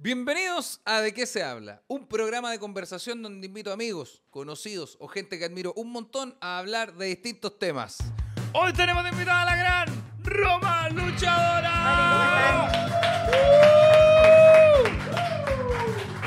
Bienvenidos a De qué se habla, un programa de conversación donde invito amigos, conocidos o gente que admiro un montón a hablar de distintos temas. Hoy tenemos de invitada a la gran Roma Luchadora.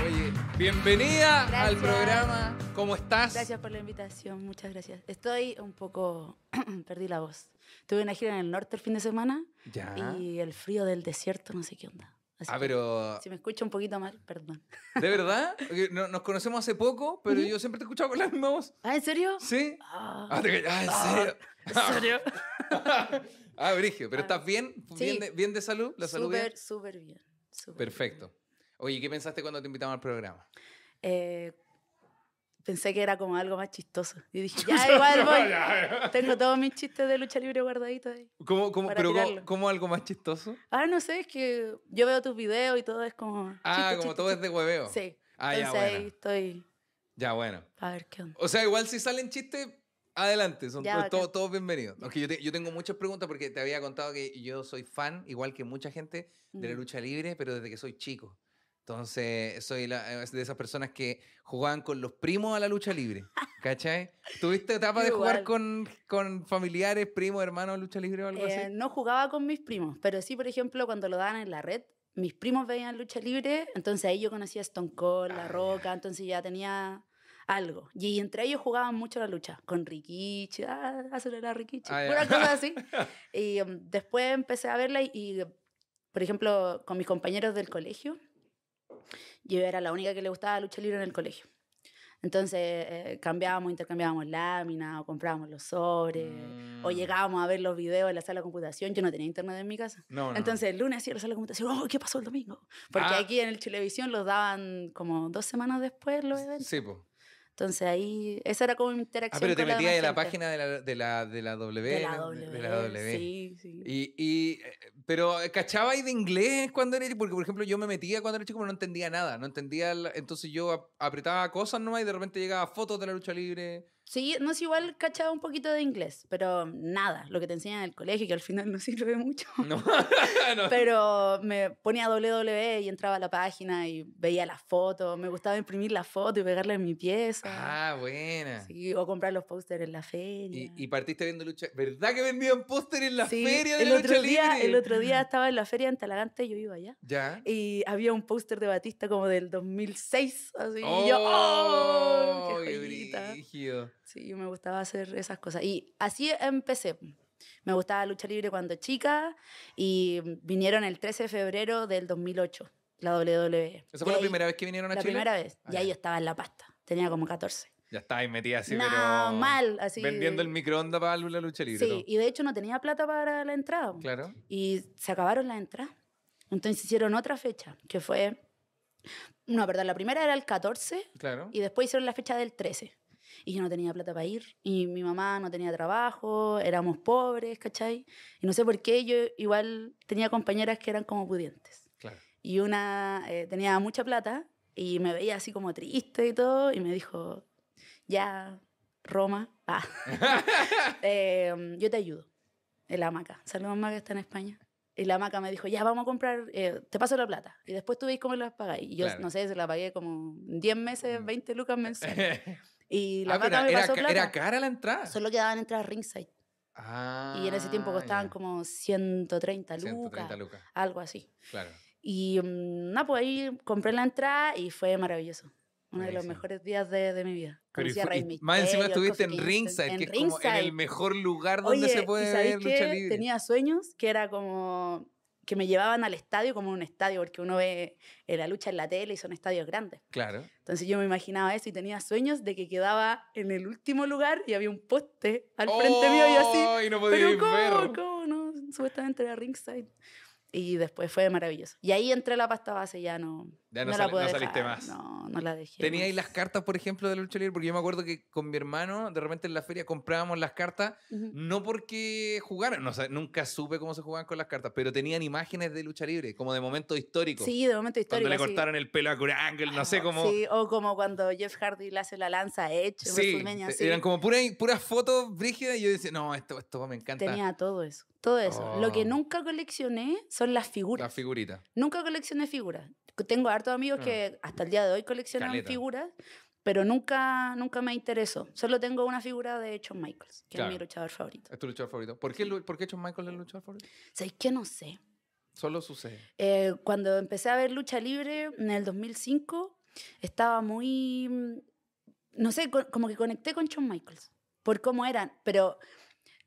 Oye, bienvenida Gracias. al programa. ¿Cómo estás? Gracias por la invitación, muchas gracias. Estoy un poco, perdí la voz. Tuve una gira en el norte el fin de semana Ya. y el frío del desierto, no sé qué onda. Así Ah, pero Si me escucho un poquito mal, perdón. ¿de verdad? No- Nos conocemos hace poco, pero yo siempre te he escuchado con la misma voz. ¿Ah, en serio? ¿Sí? Ah, Ah, te- ah, ¿en Ah, serio? ¿En serio? ah, Brigio, ¿pero estás bien? Sí. ¿Bien de, bien de salud? ¿La salud bien? Súper, súper bien. súper Perfecto. Oye, ¿qué pensaste cuando te invitamos al programa? Eh, pensé que era como algo más chistoso. Y dije, ya, igual voy. Tengo todos mis chistes de lucha libre guardaditos ahí. ¿Cómo, cómo, pero cómo, cómo algo más chistoso? Ah, no sé, es que yo veo tus videos y todo es como. Ah, chiste, como chiste, todo es chiste. de hueveo. Sí. Ah, ya, Entonces ahí bueno. estoy Ya, bueno. a ver qué onda. O sea, igual si salen chistes, adelante. Son Ya, todos, todos, bienvenidos. Aunque yo, te- yo tengo muchas preguntas porque te había contado que yo soy fan, igual que mucha gente, de la Mm. lucha libre, pero desde que soy chico. Entonces, soy la- de esas personas que jugaban con los primos a la lucha libre. ¿Cachai? ¿Tuviste etapa de jugar con, con familiares, primos, hermanos a lucha libre o algo Eh, así? no jugaba con mis primos, pero sí, por ejemplo, cuando lo daban en la red, mis primos veían lucha libre, entonces ahí yo conocía a Stone Cold, Ah, La ya. Roca, entonces ya tenía algo. Y entre ellos jugaban mucho la lucha, con Rikichi, ah, acelerar Rikichi, Ah, ya. puras cosas así. Y um, después empecé a verla y, y, por ejemplo, con mis compañeros del colegio, yo era la única que le gustaba la lucha libre en el colegio. Entonces eh, cambiábamos, intercambiábamos láminas o comprábamos los sobres. O Mm. llegábamos a ver los videos en la sala de computación. Yo no tenía internet en mi casa. No, no. Entonces el lunes hacía la sala de computación. Oh, ¿qué pasó el domingo? Porque Ah. aquí en el Televisión los daban como dos semanas después los eventos. Sí, po. Entonces ahí, esa era como mi Ah, interacción. pero te metías en la página de la, de la, de la W. de la. W. De la W. Sí, sí. Y, y, eh, pero, ¿cachabais de inglés cuando eres Porque, por ejemplo, yo me metía cuando era chico, pero no entendía nada. No entendía, la- entonces yo ap- apretaba cosas nomás y de repente llegaba fotos de la lucha libre. Sí, no es igual cachaba un poquito de inglés, pero nada, lo que te enseñan en el colegio, que al final no sirve mucho. No, no. Pero me ponía WWE y entraba a la página y veía las fotos. Me gustaba imprimir la foto y pegarla en mi pieza. Ah, buena. Sí, o comprar los pósteres en la feria. Y, y partiste viendo lucha. ¿Verdad que vendían póster en la Sí, feria de el la otro lucha día, libre? El otro día estaba en la feria en Talagante, yo iba allá. Ya. Y había un póster de Batista como del 2006. Así, y yo, ¡oh! ¡Qué joyita! brígido! Sí, me gustaba hacer esas cosas. Y así empecé. Me gustaba lucha libre cuando chica y vinieron el 13 de febrero del 2008, la WWE. ¿Esa fue Y la ahí- primera vez que vinieron a La Chile? primera vez. Ah, y ahí yo estaba en la pasta. Tenía como 14. Ya estaba ahí metida así, no, pero. mal, así. Vendiendo el microondas para la lucha libre. Sí, todo. y de hecho no tenía plata para la entrada. Claro. Y se acabaron las entradas. Entonces hicieron otra fecha, que fue... No, perdón, la primera era el 14 Claro. y después hicieron la fecha del 13. Y yo no tenía plata para ir. Y mi mamá no tenía trabajo, éramos pobres, ¿cachai? Y no sé por qué yo igual tenía compañeras que eran como pudientes. Claro. Y una eh, tenía mucha plata y me veía así como triste y todo. Y me dijo, ya, Roma, ah, eh, yo te ayudo. En la hamaca. Saludos, Maca, está en España. Y la hamaca me dijo, ya, vamos a comprar, eh, te paso la plata. Y después tú veis cómo las pagáis. Y yo, Claro. no sé, se la pagué como 10 meses, 20 lucas mensuales. Y la Ah, me era, pasó ca- plata. era cara la entrada. Solo quedaban entradas ringside. Ah, Y en ese tiempo costaban ya. como 130 lucas, 130 lucas. algo así. Claro. Y mm, nada, pues ahí compré la entrada y fue maravilloso. Uno de los mejores días de, de mi vida. Conocí a Rey más encima estuviste en Ringside, que en es como en el mejor lugar donde Oye, se ¿y puede ver lucha libre. Tenía sueños que era como que me llevaban al estadio como un estadio, porque uno ve eh, la lucha en la tele y son estadios grandes. Claro. Entonces yo me imaginaba eso y tenía sueños de que quedaba en el último lugar y había un poste al frente mío y así. Y no podía Pero ¿cómo? ¿Cómo? No, supuestamente era ringside. Y después fue maravilloso. Y ahí entré a la pasta base, ya no, Ya no no la pude no saliste dejar. más. No, no la dejé. ¿Teníais más. las cartas, por ejemplo, de la lucha libre? Porque yo me acuerdo que con mi hermano, de repente en la feria comprábamos las cartas, no porque jugaran, no, sé, nunca supe cómo se jugaban con las cartas, pero tenían imágenes de lucha libre, como de momentos históricos. Sí, de momento Cuando histórico. le sí. cortaron el pelo a Kurt Angle, no sé cómo. Sí, o como cuando Jeff Hardy le hace la lanza a Edge Sí, eran como puras, fotos brígidas y yo decía, no, esto, esto me encanta. Tenía todo eso, todo eso. Lo que Oh. nunca coleccioné son las figuras. La figurita. Nunca coleccioné figuras. Tengo hartos amigos Ah. que hasta el día de hoy coleccionan Caleta. figuras, pero nunca, nunca me interesó. Solo tengo una figura de Shawn Michaels, que Claro. es mi luchador favorito. ¿Es tu luchador favorito? ¿Por qué, Lu- ¿por qué Shawn Michaels es el luchador favorito? ¿Sabéis qué? No sé. Solo sucede. Eh, cuando empecé a ver lucha libre en el 2005, estaba muy. mm, No sé, co- como que conecté con Shawn Michaels por cómo eran, pero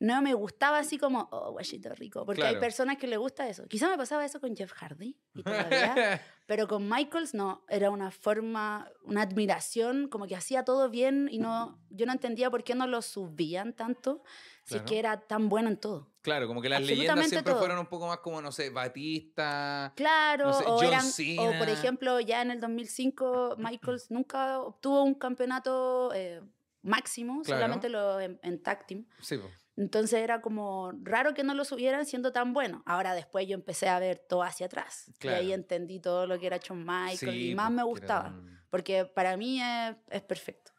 no me gustaba así como, oh, guachito rico, porque hay personas que le gusta eso. Quizá me pasaba eso con Jeff Hardy, y todavía, pero con Michaels no, era una forma, una admiración, como que hacía todo bien y no, yo no entendía por qué no lo subían tanto, si es que era tan bueno en todo. claro, como que las leyendas siempre todo. fueron un poco más como, no sé, Batista. Claro, No sé, o, John eran, o por Cena. ejemplo, ya en el 2005 Michaels nunca obtuvo un campeonato eh, máximo, Claro. solamente lo en, en tag team. Sí, po. Entonces era como raro que no lo subieran siendo tan bueno. Ahora después yo empecé a ver todo hacia atrás. Claro. Y ahí entendí todo lo que era Shawn Michaels Sí, y más po, me era gustaba. Porque para mí es, es perfecto.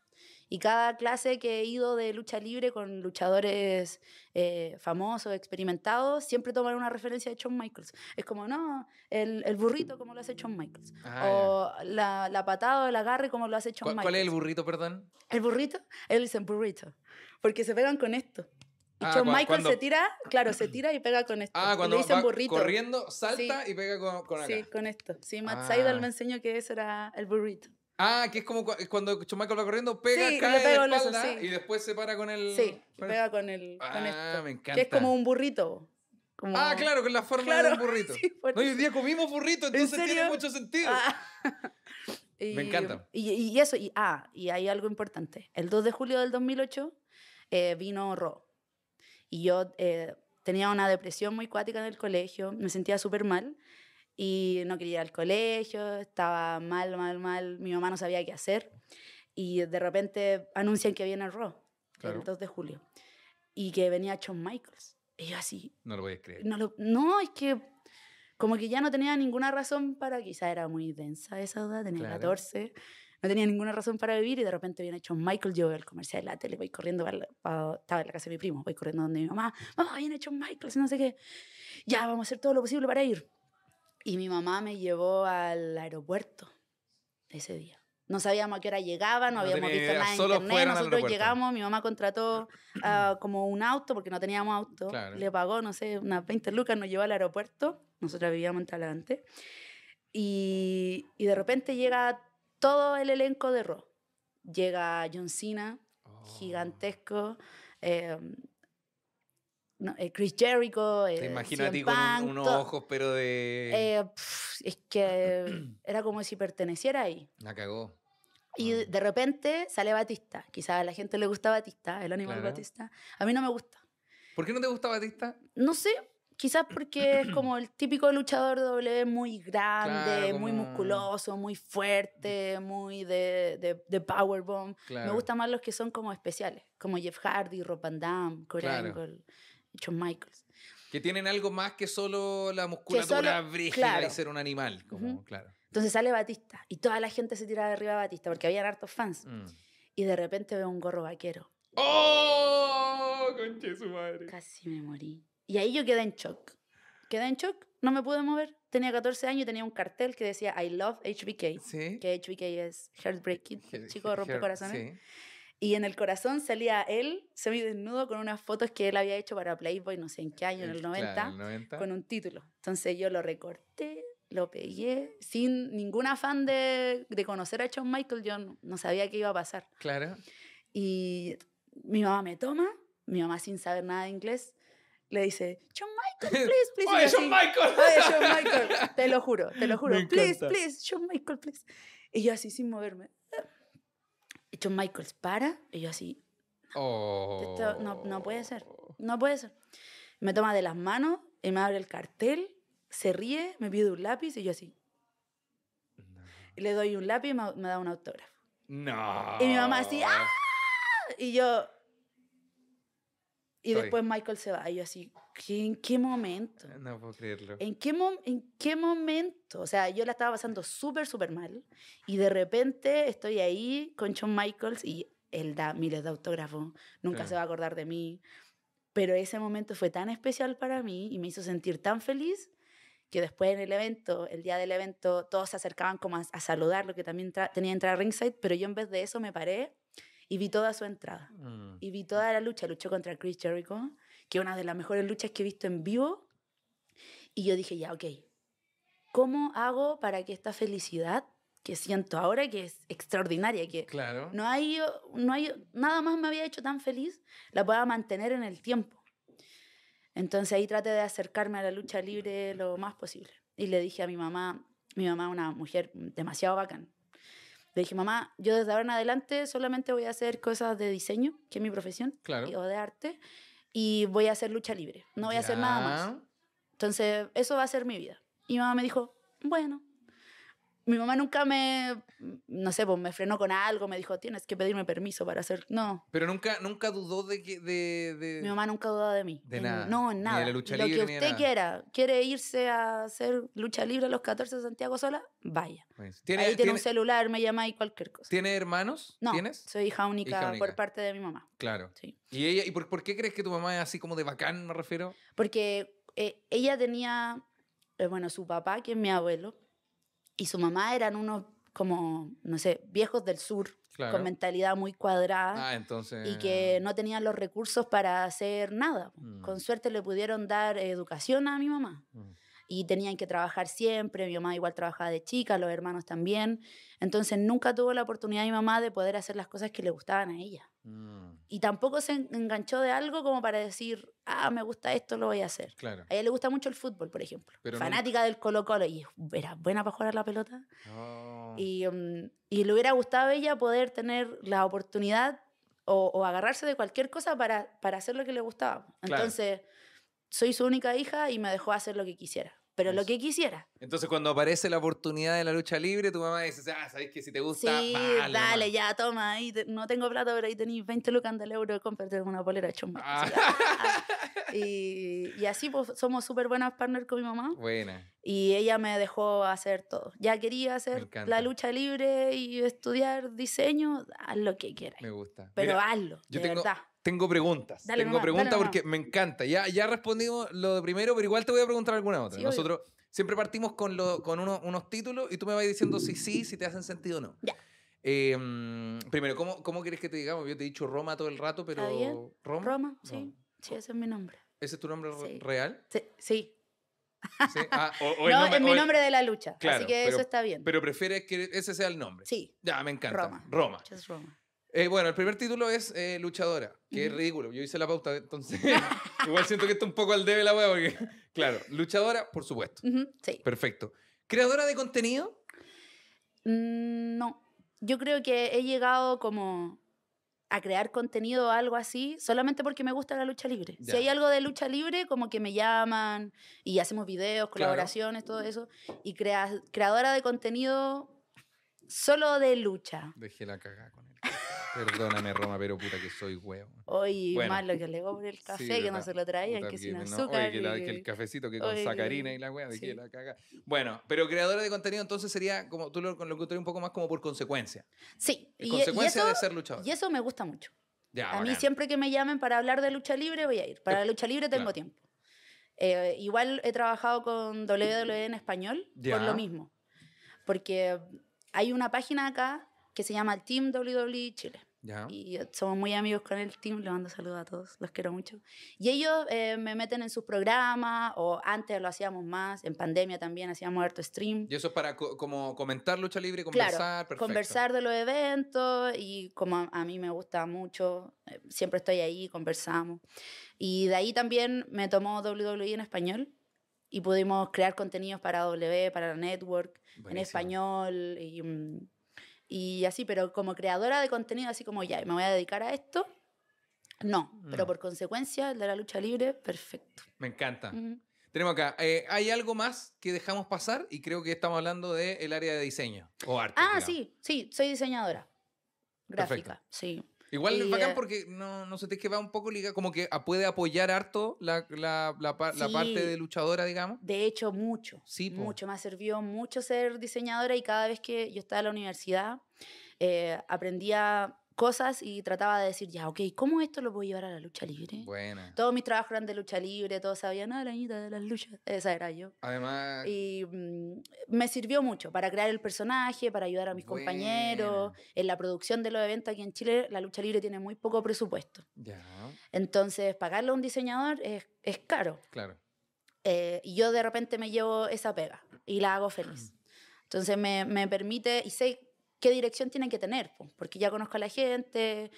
Y cada clase que he ido de lucha libre con luchadores eh, famosos, experimentados, siempre toman una referencia de Shawn Michaels. Es como, no, el, el burrito como lo hace Shawn Michaels. Ah, o la, la patada o el agarre como lo hace. Shawn ¿Cuál, Michaels. cuál es el burrito, perdón? ¿El burrito? Ellos dicen burrito. Porque se pegan con esto. Ah, Shawn cua- Michaels cuando- se tira, claro, se tira y pega con esto. Ah, cuando le dicen va burrito. corriendo, salta y pega con, con acá. Sí, con esto. Sí, Matt Ah. Seidel me enseñó que eso era el burrito. Ah, que es como cu- cuando Shawn Michaels va corriendo, pega, Sí, cae de en eso, espalda sí. y después se para con el... Sí, con pega con, el, con Ah, esto. me encanta. Que es como un burrito. Como... Ah, claro, con la forma Claro, de un burrito. sí, no, hoy día comimos burrito, entonces tiene serio? mucho sentido. Ah. Y- Me encanta. Y, y eso, y, ah, y hay algo importante. El 2 de julio del 2008 eh, vino Ro. Y yo eh, tenía una depresión muy cuática en el colegio, me sentía súper mal y no quería ir al colegio, estaba mal, mal, mal, mi mamá no sabía qué hacer. Y de repente anuncian que viene Ro, Claro. el 2 de julio, y que venía Shawn Michaels. Y yo así, No lo voy a creer. no, lo- no, es que como que ya no tenía ninguna razón para, quizá era muy densa esa edad, tenía Claro. 14, no tenía ninguna razón para vivir y de repente viene Shawn Michael, yo el comercial de la tele, voy corriendo, para para- estaba en la casa de mi primo, voy corriendo donde mi mamá, mamá, viene Shawn Michaels, no sé qué, ya, vamos a hacer todo lo posible para ir. Y mi mamá me llevó al aeropuerto ese día. No sabíamos a qué hora llegaba, no, No habíamos visto idea, nada en solo internet. Nosotros llegamos, mi mamá contrató ah, como un auto, porque no teníamos auto. Claro. Le pagó, no sé, unas 20 lucas, nos llevó al aeropuerto. Nosotros vivíamos en Talagante. Y, y de repente llega todo el elenco de Raw. Llega John Cena, Oh. gigantesco. eh, no, eh, Chris Jericho. Te eh, imagino a ti con un- unos ojos, pero de... eh, pf, es que era como si perteneciera ahí. La cagó. Y de- de repente sale Batista. Quizás a la gente le gusta Batista, el animal Claro. Batista. A mí no me gusta. ¿Por qué no te gusta Batista? No sé, quizás porque es como el típico luchador de W muy grande, Claro, muy como- musculoso, muy fuerte, muy de, de, de powerbomb. Claro. Me gustan más los que son como especiales, como Jeff Hardy, Rob Van Damme, Kurt Claro. Angle, Shawn Michaels. Que tienen algo más que solo la musculatura solo- brígida y ser un animal. Como, claro. Entonces sale Batista y toda la gente se tira de arriba de Batista porque habían hartos fans. Mm. Y de repente veo un gorro vaquero. ¡Oh! Conche su madre. Casi me morí. Y ahí yo quedé en shock. Quedé en shock, no me pude mover. Tenía 14 años y tenía un cartel que decía I love HBK. Sí. Que HBK es Heartbreak Kid, chico her- rompecorazones. Sí. Y en el corazón salía él, semidesnudo, con unas fotos que él había hecho para Playboy, no sé en qué año, en el 90, Claro, el 90. con un título. Entonces yo lo recorté, lo pegué, sin ningún afán de, de conocer a Shawn Michael, yo no, no sabía qué iba a pasar. Claro. Y mi mamá me toma, mi mamá sin saber nada de inglés, le dice, Shawn Michael, please, please. ¡Oye, así, Michael! Oye, Shawn Michael, te lo juro, te lo juro. Me Please, encanta. please, Shawn Michael, please. Y yo así sin moverme. Y Shawn Michaels para, y yo así, Oh. Esto no- no puede ser. no puede ser. Me toma de las manos y me abre el cartel, se ríe, me pide un lápiz y yo así. Y le doy un lápiz y me, me da un autógrafo. No. Y mi mamá así, ¡ah! Y yo... Y Estoy. después Michael se va. Y yo así, ¿qué- ¿en qué momento? No puedo creerlo. ¿En qué, ¿En qué momento? O sea, yo la estaba pasando súper, súper mal. Y de repente estoy ahí con Shawn Michaels y él da miles de autógrafos. Nunca Claro. se va a acordar de mí. Pero ese momento fue tan especial para mí y me hizo sentir tan feliz que después en el evento, el día del evento, todos se acercaban como a, a saludar, lo que también tenía que entrar a ringside, pero yo en vez de eso me paré y vi toda su entrada. Mm. Y vi toda la lucha, luchó contra Chris Jericho, que es una de las mejores luchas que he visto en vivo. Y yo dije, ya, ok, ¿cómo hago para que esta felicidad que siento ahora, que es extraordinaria, que Claro. no hay, no hay, nada más me había hecho tan feliz, la pueda mantener en el tiempo. Entonces ahí traté de acercarme a la lucha libre lo más posible. Y le dije a mi mamá, mi mamá es una mujer demasiado bacán. Le dije, mamá, yo desde ahora en adelante solamente voy a hacer cosas de diseño, que es mi profesión, Claro. y- o de arte, y voy a hacer lucha libre. No voy a hacer nada más. Entonces, eso va a ser mi vida. Y mamá me dijo, bueno. Mi mamá nunca me, no sé, pues me frenó con algo, me dijo, tienes que pedirme permiso para hacer... No, Pero nunca, nunca dudó de que. De, de- mi mamá nunca dudó de mí. De nada. No, en Ni de nada. la lucha Lo libre, que usted nada. quiera, quiere irse a hacer lucha libre a los 14 de Santiago sola, vaya. Pues, ¿Tiene, Ahí tiene, un celular, me llama y cualquier cosa. ¿tiene hermanos? No, ¿Tienes? soy hija única, Hija única. por parte de mi mamá. Claro. Sí. ¿Y, ella, y por, por qué crees que tu mamá es así como de bacán, me refiero? Porque eh, ella tenía, eh, bueno, su papá, que es mi abuelo, y su mamá eran unos como, no sé, viejos del sur, Claro. con mentalidad muy cuadrada. Ah, entonces. y que no tenían los recursos para hacer nada. Mm. Con suerte le pudieron dar educación a mi mamá. Mm. Y tenían que trabajar siempre, mi mamá igual trabajaba de chica, los hermanos también. Entonces nunca tuvo la oportunidad mi mamá de poder hacer las cosas que le gustaban a ella. Mm, Y tampoco se en- enganchó de algo como para decir, ah, me gusta esto, lo voy a hacer. Claro. A ella le gusta mucho el fútbol, por ejemplo. Pero Fanática del Colo Colo. Y era buena para jugar a la pelota. Oh. Y, mm, y le hubiera gustado a ella poder tener la oportunidad o, o agarrarse de cualquier cosa para, para hacer lo que le gustaba. Claro. Entonces, soy su única hija y me dejó hacer lo que quisiera. Pero lo Eso. que quisiera. Entonces, cuando aparece la oportunidad de la lucha libre, tu mamá dice, ah, sabes que si te gusta, sí, vale, dale, nomás". ya, toma. Ahí te- no tengo plata, pero ahí tenéis 20 lucas del euro, cómprate una polera chomba. Ah. Ah. y, y así pues, somos súper buenas partners con mi mamá. Buena. Y ella me dejó hacer todo. Ya quería hacer la lucha libre y estudiar diseño, haz lo que quieras. Me gusta. Pero Mira, hazlo, yo de tengo, verdad. Tengo preguntas. Dale tengo preguntas porque me encanta. Ya, ya respondimos lo de primero, pero igual te voy a preguntar alguna otra. Sí, obvio. Nosotros siempre partimos con, lo- con uno- unos títulos y tú me vas diciendo si sí, si te hacen sentido o no. Ya. Eh, mm, primero, ¿cómo, ¿cómo quieres que te digamos? Yo te he dicho Roma todo el rato, pero... ¿Está bien? ¿Roma? Roma, sí. Sí, ese es mi nombre. ¿Ese es tu nombre Sí. real? Sí. sí. Sí. Ah, o- no, nombre- es mi el- nombre de la lucha. Claro, así que pero- eso está bien. Pero prefieres que ese sea el nombre. sí, Ya, me encanta. Roma. Roma. just Roma. Eh, bueno, el primer título es eh, luchadora, que es ridículo. Yo hice la pauta, entonces igual siento que está un poco al debe la wea, porque, claro, luchadora, por supuesto. Sí. Perfecto. ¿Creadora de contenido? Mm, No, yo creo que he llegado como a crear contenido o algo así solamente porque me gusta la lucha libre. Ya. Si hay algo de lucha libre, como que me llaman y hacemos videos, colaboraciones, todo eso. Y crea- creadora de contenido solo de lucha. Dejé la cagada con él. Perdóname, Roma, pero puta que soy huevo. Hoy Bueno. más lo que alegó por el café, Sí, que no se lo traían, Puta que sin no, azúcar. Oye, que, la- y que el que- cafecito que con oye, sacarina y la wea, dejé sí. la cagada. Bueno, pero creadora de contenido entonces sería, como tú lo, lo encontré un poco más como por consecuencia. Sí, y, y consecuencia eso, de ser luchadora. y eso me gusta mucho. Ya, a mí siempre que me llamen para hablar de lucha libre voy a ir. Para la lucha libre tengo Claro. tiempo. Eh, igual he trabajado con WWE en español Ya. por lo mismo. Porque hay una página acá que se llama Team WWE Chile. Ya. Y somos muy amigos con el team, les mando saludos a todos, los quiero mucho. Y ellos eh, me meten en sus programas, o antes lo hacíamos más, en pandemia también hacíamos harto stream. Y eso es para co- como comentar lucha libre, conversar, Claro, perfecto. conversar de los eventos y como a, a mí me gusta mucho, eh, siempre estoy ahí, conversamos. Y de ahí también me tomó WWE en español y pudimos crear contenidos para W, para la network, en Buenísimo. español y, mm, y así, pero como creadora de contenido, así como ya, me voy a dedicar a esto. No, pero No. por consecuencia, el de la lucha libre, perfecto. Me encanta. Tenemos acá, eh, hay algo más que dejamos pasar y creo que estamos hablando del área de diseño o arte. Ah, digamos. sí, sí, soy diseñadora. Perfecto. Gráfica, sí. Igual es bacán eh, porque no, no sé, te que va un poco ligado, como que puede apoyar harto la, la, la, la Sí. parte de luchadora, digamos. De hecho, mucho. Sí, po. mucho. Me servido mucho ser diseñadora y cada vez que yo estaba en la universidad, eh, aprendía cosas y trataba de decir, ya, ok, ¿cómo esto lo puedo llevar a la lucha libre? Buena. Todos mis trabajos eran de lucha libre, todos sabían, ah, la niñita de las luchas. Esa era yo. Además, Y mm, me sirvió mucho para crear el personaje, para ayudar a mis compañeros. Buena. En la producción de los eventos aquí en Chile, la lucha libre tiene muy poco presupuesto. ya, Entonces, pagarle a un diseñador es, es caro. claro. Eh, y yo de repente me llevo esa pega y la hago feliz. Entonces me, me permite y sé qué dirección tienen que tener, po, porque ya conozco a la gente,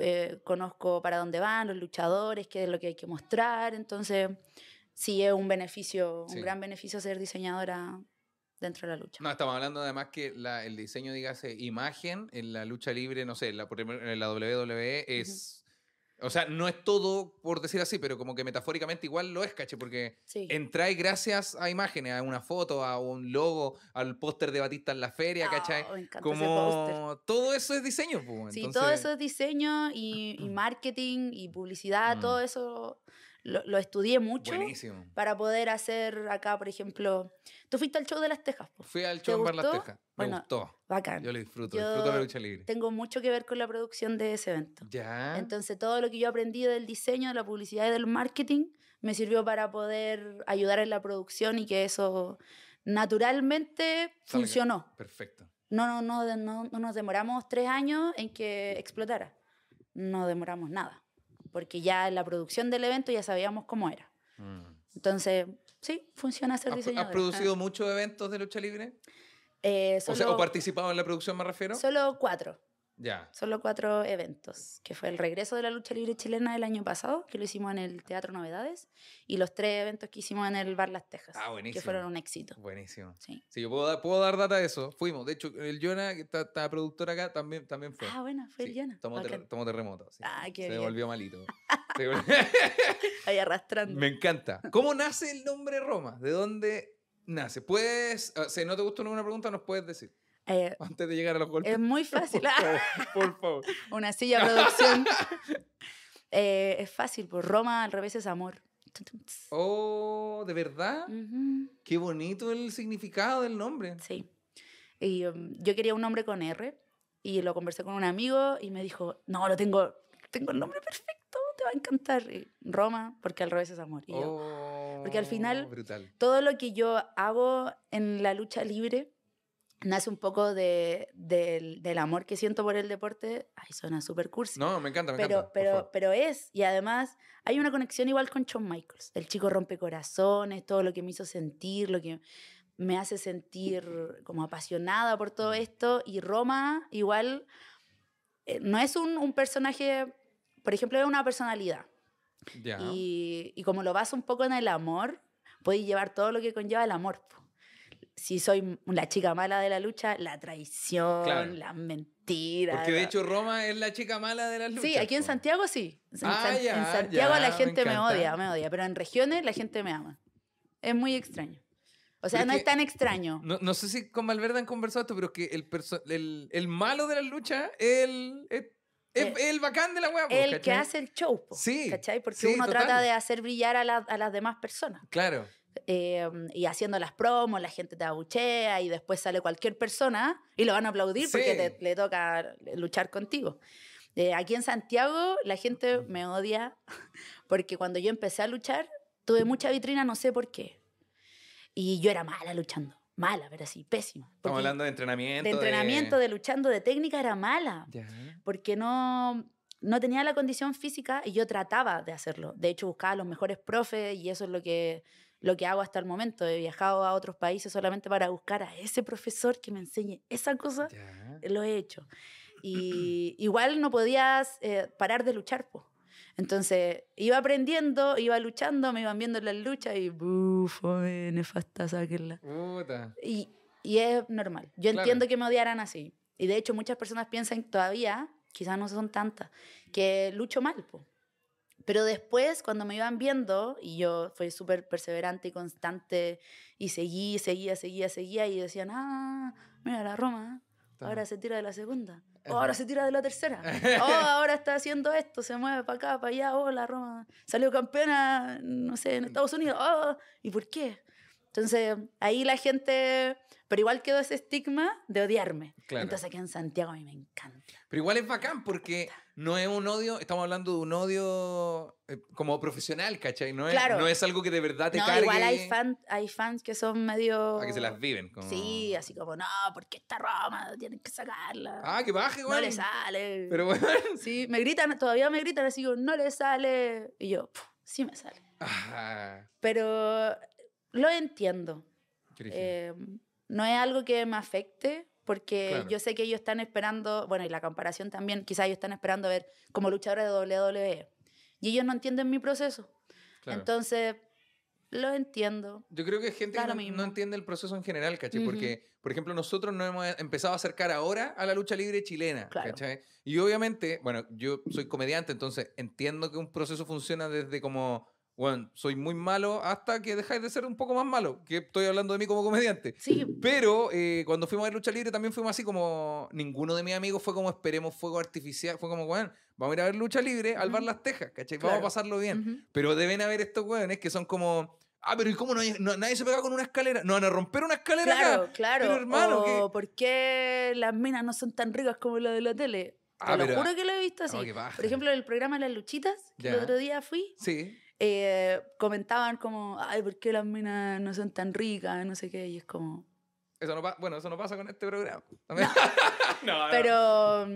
eh, conozco para dónde van los luchadores, qué es lo que hay que mostrar. Entonces, sí es un beneficio, Sí. un gran beneficio ser diseñadora dentro de la lucha. No, estamos hablando además que la- el diseño, dígase, imagen en la lucha libre, no sé, en la, en la WWE es... O sea, no es todo por decir así, pero como que metafóricamente igual lo es, caché, porque Sí. entráis gracias a imágenes, a una foto, a un logo, al póster de Batista en la feria, ¿cachai? Oh, ese póster. Como todo eso es diseño, pues. Sí, entonces- todo eso es diseño y, y marketing y publicidad, Mm. todo eso lo, lo estudié mucho Buenísimo. para poder hacer acá, por ejemplo, tú fuiste al show de las Tejas, po? Fui al ¿Te show en Bar Las? Tejas. Me Bueno, gustó. bacán. Yo lo disfruto, Yo disfruto la lucha libre. Tengo mucho que ver con la producción de ese evento. Ya. Entonces, todo lo que yo aprendí del diseño, de la publicidad y del marketing me sirvió para poder ayudar en la producción y que eso naturalmente Salga. funcionó. Perfecto. No, no, no, no, no nos demoramos tres años en que explotara. No demoramos nada. Porque ya en la producción del evento ya sabíamos cómo era. Mm. Entonces, sí, funciona ser ¿Has, has producido muchos eventos de lucha libre? Eh, O sea, ¿o participado en la producción me refiero? solo cuatro. Ya. Solo cuatro eventos, que fue el regreso de la lucha libre chilena el año pasado, que lo hicimos en el Teatro Novedades, y los tres eventos que hicimos en el Bar Las Tejas, Ah, que buenísimo. fueron un éxito. Buenísimo. Sí. Sí, yo puedo dar, puedo dar data de eso. Fuimos. De hecho, el Jonah, que está, está productor acá, también, también fue. Ah, bueno, fue Sí, el Yana. Tomó, ter- tomó terremoto. sí. Ah, qué Se bien. volvió malito. Se Ahí arrastrando. Me encanta. ¿Cómo nace el nombre Roma? ¿De dónde nace? ¿Puedes, si no te gustó ninguna pregunta, nos puedes decir Eh, antes de llegar a los golpes? es muy fácil. Por favor, por favor. Una silla producción. Eh, es fácil, pues Roma al revés es amor. Oh, ¿de verdad? Ujú, Qué bonito el significado del nombre. Sí. Y um, yo quería un nombre con R y lo conversé con un amigo y me dijo, no, lo tengo, tengo el nombre perfecto, te va a encantar. Y Roma, porque al revés es amor. Y yo, porque al final- Oh, Brutal. todo lo que yo hago en la lucha libre nace un poco de, del, del amor que siento por el deporte. Ay, suena súper cursi. No, me encanta, me pero, encanta. pero, pero es, y además hay una conexión igual con Shawn Michaels. El chico rompe corazones, todo lo que me hizo sentir, lo que me hace sentir como apasionada por todo esto. Y Roma igual eh, no es un, un personaje, por ejemplo, es una personalidad. Ya. Y, y como lo vas un poco en el amor, puedes llevar todo lo que conlleva el amor. po. Si soy la chica mala de la lucha, la traición, Claro. las mentiras. Porque de la- hecho Roma es la chica mala de las luchas. Sí, aquí en. Santiago sí. En, Ah, San- en ya, Santiago ya, la me gente me, encanta. odia, me odia, pero en regiones la gente me ama. Es muy extraño. O sea, Pero es no que- es tan extraño. No, no sé si con Valverde han conversado esto, pero es que el, el, el malo de las luchas es el, es, es Eh, el bacán de la po, El que ¿cachai? hace el show, po, Sí, ¿cachai? Porque sí, uno trata total. de hacer brillar a, la- a las demás personas. Claro. Eh, y haciendo las promos, la gente te abuchea y después sale cualquier persona y lo van a aplaudir porque Sí. te- le toca luchar contigo. Eh, aquí en Santiago la gente me odia porque cuando yo empecé a luchar tuve mucha vitrina, no sé por qué. Y yo era mala luchando, mala, pero así, pésima. Estamos Porque hablando de entrenamiento. de entrenamiento, de luchando, de técnica era mala porque no, no tenía la condición física y yo trataba de hacerlo. De hecho, buscaba a los mejores profes y eso es lo que, lo que hago hasta el momento. He viajado a otros países solamente para buscar a ese profesor que me enseñe esa cosa. Lo he hecho. Y igual no podías eh, parar de luchar, po. Entonces, iba aprendiendo, iba luchando, me iban viendo en las luchas y bufo, nefasta, sáquenla. Puta. Y, y es normal. Yo Claro. entiendo que me odiaran así. Y de hecho muchas personas piensan todavía, quizás no son tantas, que lucho mal. po. Pero después, cuando me iban viendo, y yo fui súper perseverante y constante, y seguí, seguía, seguía, seguía, y decían, ah, mira la Roma, ahora se tira de la segunda, oh, ahora se tira de la tercera, oh, ahora está haciendo esto, se mueve para acá, para allá, oh, la Roma salió campeona, no sé, en Estados Unidos, oh, ¿y por qué? Entonces, ahí la gente, pero igual quedó ese estigma de odiarme. Claro. Entonces, aquí en Santiago a mí me encanta. Pero igual es bacán porque no es un odio, estamos hablando de un odio eh, como profesional, ¿cachai? No es, Claro. no es algo que de verdad te No, cargue. igual hay, fan, hay fans que son medio... a que se las viven. como- Sí, así como, no, porque esta Roma tienen que sacarla. Ah, que baje, no igual. le sale. Pero bueno. Sí, me gritan, todavía me gritan así, como, no le sale. Y yo, "Puf, sí me sale. Ah, Pero lo entiendo. Eh, no es algo que me afecte, porque Claro. yo sé que ellos están esperando, bueno, y la comparación también, quizás ellos están esperando ver como luchadores de WWE. Y ellos no entienden mi proceso. Claro. Entonces, lo entiendo. Yo creo que hay gente que no, entiende el proceso en general, ¿cachai? Porque, por ejemplo, nosotros nos hemos empezado a acercar ahora a la lucha libre chilena, Claro. ¿cachai? Y obviamente, bueno, yo soy comediante, entonces entiendo que un proceso funciona desde como, bueno, soy muy malo hasta que dejáis de ser un poco más malo, que estoy hablando de mí como comediante. Sí, Pero eh, cuando fuimos a ver lucha libre también fuimos así como, ninguno de mis amigos fue como esperemos fuego artificial, fue como, bueno, vamos a ir a ver lucha libre, al bar Ujú. Las Tejas, ¿cachai? Vamos Claro. a pasarlo bien. ujú. Pero deben haber estos hueones que son como. Ah, pero ¿y cómo no, hay- no- nadie se pega con una escalera? ¿No van a romper una escalera Claro, acá? claro. Pero, hermano, o ¿qué? ¿por qué las minas no son tan ricas como las de la tele? Te Ah, lo pero- juro que lo he visto así. Oh, qué paja. Por ejemplo, el programa Las Luchitas, que el Ya. otro día fui, Sí. Eh, comentaban como, ay, ¿por qué las minas no son tan ricas? No sé qué, y es como... Eso no bueno, eso no pasa con este programa. También- No, no. Pero,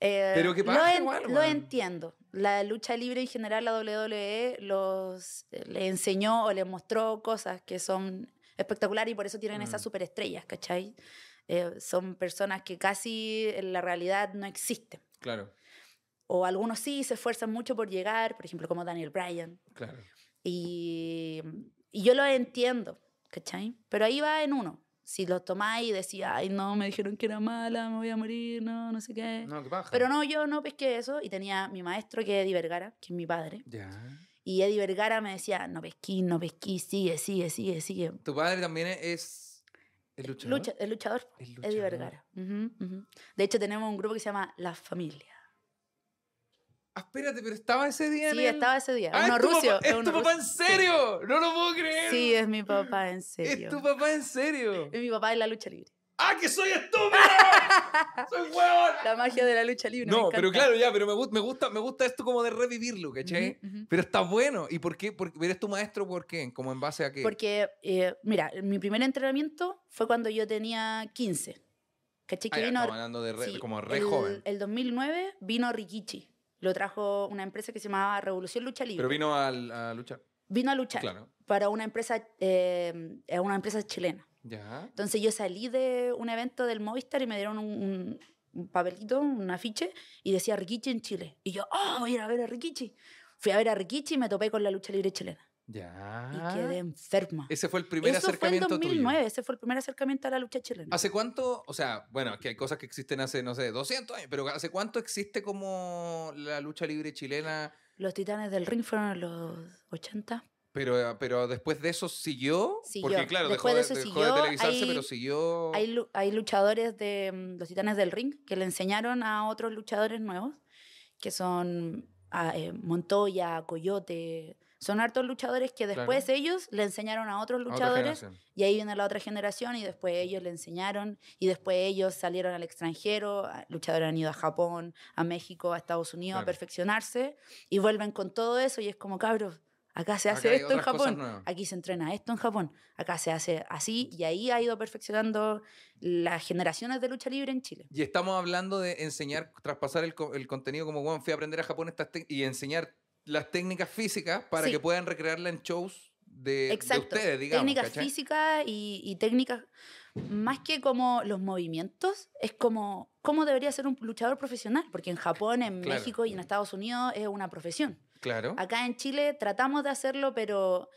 eh, Pero qué lo, paja en- igual, lo entiendo. La lucha libre en general, la WWE, los, eh, le enseñó o les mostró cosas que son espectaculares y por eso tienen Mm. esas superestrellas, ¿cachai? Eh, son personas que casi en la realidad no existen. Claro, O algunos sí se esfuerzan mucho por llegar, por ejemplo, como Daniel Bryan. claro. Y, y yo lo entiendo, ¿cachai? Pero ahí va en uno. Si lo tomáis y decís, ay, no, me dijeron que era mala, me voy a morir, no, no sé qué. No, qué paja. Pero no, yo no pesqué eso y tenía mi maestro que es Eddie Vergara, que es mi padre. Ya. Y Eddie Vergara me decía, no pesquí, no pesquí, sigue, sigue, sigue, sigue. Tu padre también es. ¿Es luchador? Lucha, el luchador, Eddie luchador. Vergara. Ujú, ujú. De hecho, tenemos un grupo que se llama La Familia. Ah, espérate, pero estaba ese día en Sí, el- estaba ese día. Ah, uno es tu papá, es tu papá en serio. No lo puedo creer. Sí, es mi papá, en Es serio. tu papá en serio. Es mi papá en la lucha libre. ¡Ah, que soy estúpido! ¡Soy huevón! La magia de la lucha libre. me No, pero encanta. claro, ya, pero me, me gusta, me gusta esto como de revivirlo, ¿cachai? Ujú, ujú. Pero está bueno. ¿Y por qué? Porque eres tu maestro, ¿por qué? ¿Como en base a qué? Porque, eh, mira, mi primer entrenamiento fue cuando yo tenía 15. ¿Cachai? Ah, Que ya, vino, estamos hablando de re- sí, como re el, joven. El 2009 vino Rikichi. Lo trajo una empresa que se llamaba Revolución Lucha Libre. Pero vino a luchar. vino a luchar Claro. para una empresa, eh, eh, una empresa chilena. Ya. Entonces yo salí de un evento del Movistar y me dieron un, un- un papelito, un afiche, y decía Rikichi en Chile. Y yo, oh, voy a ir a ver a Rikichi. Fui a ver a Rikichi y me topé con la lucha libre chilena. Ya. Y quedé enferma. Ese fue el primer Eso fue en acercamiento 2009, tuyo. ese fue el primer acercamiento a la lucha chilena. ¿Hace cuánto? O sea, bueno, que hay cosas que existen hace, no sé, 200 años, pero ¿hace cuánto existe como la lucha libre chilena? Los titanes del ring fueron en los 80. Pero, pero después de eso siguió. Siguió. Porque, claro, Después dejó, de de, eso dejó de siguió, televisarse, hay- pero siguió. Hay, hay luchadores de mm, los titanes del ring que le enseñaron a otros luchadores nuevos, que son ah, eh, Montoya, Coyote. Son hartos luchadores que Claro. después ellos le enseñaron a otros luchadores y ahí viene la otra generación y después ellos le enseñaron y después ellos salieron al extranjero, luchadores han ido a Japón, a México, a Estados Unidos Claro. a perfeccionarse y vuelven con todo eso y es como cabros, acá se Acá hace hay esto en Japón, aquí se entrena esto en Japón, acá se hace así y ahí ha ido perfeccionando las generaciones de lucha libre en Chile. Y estamos hablando de enseñar, traspasar el, el contenido como, bueno, fui a aprender a Japón y enseñar las técnicas físicas para Sí. que puedan recrearla en shows de, ustedes, digamos. técnicas físicas y, y técnicas, más que como los movimientos, es como cómo debería ser un luchador profesional, porque en Japón, en Claro. México y en Estados Unidos es una profesión. Claro. Acá en Chile tratamos de hacerlo, pero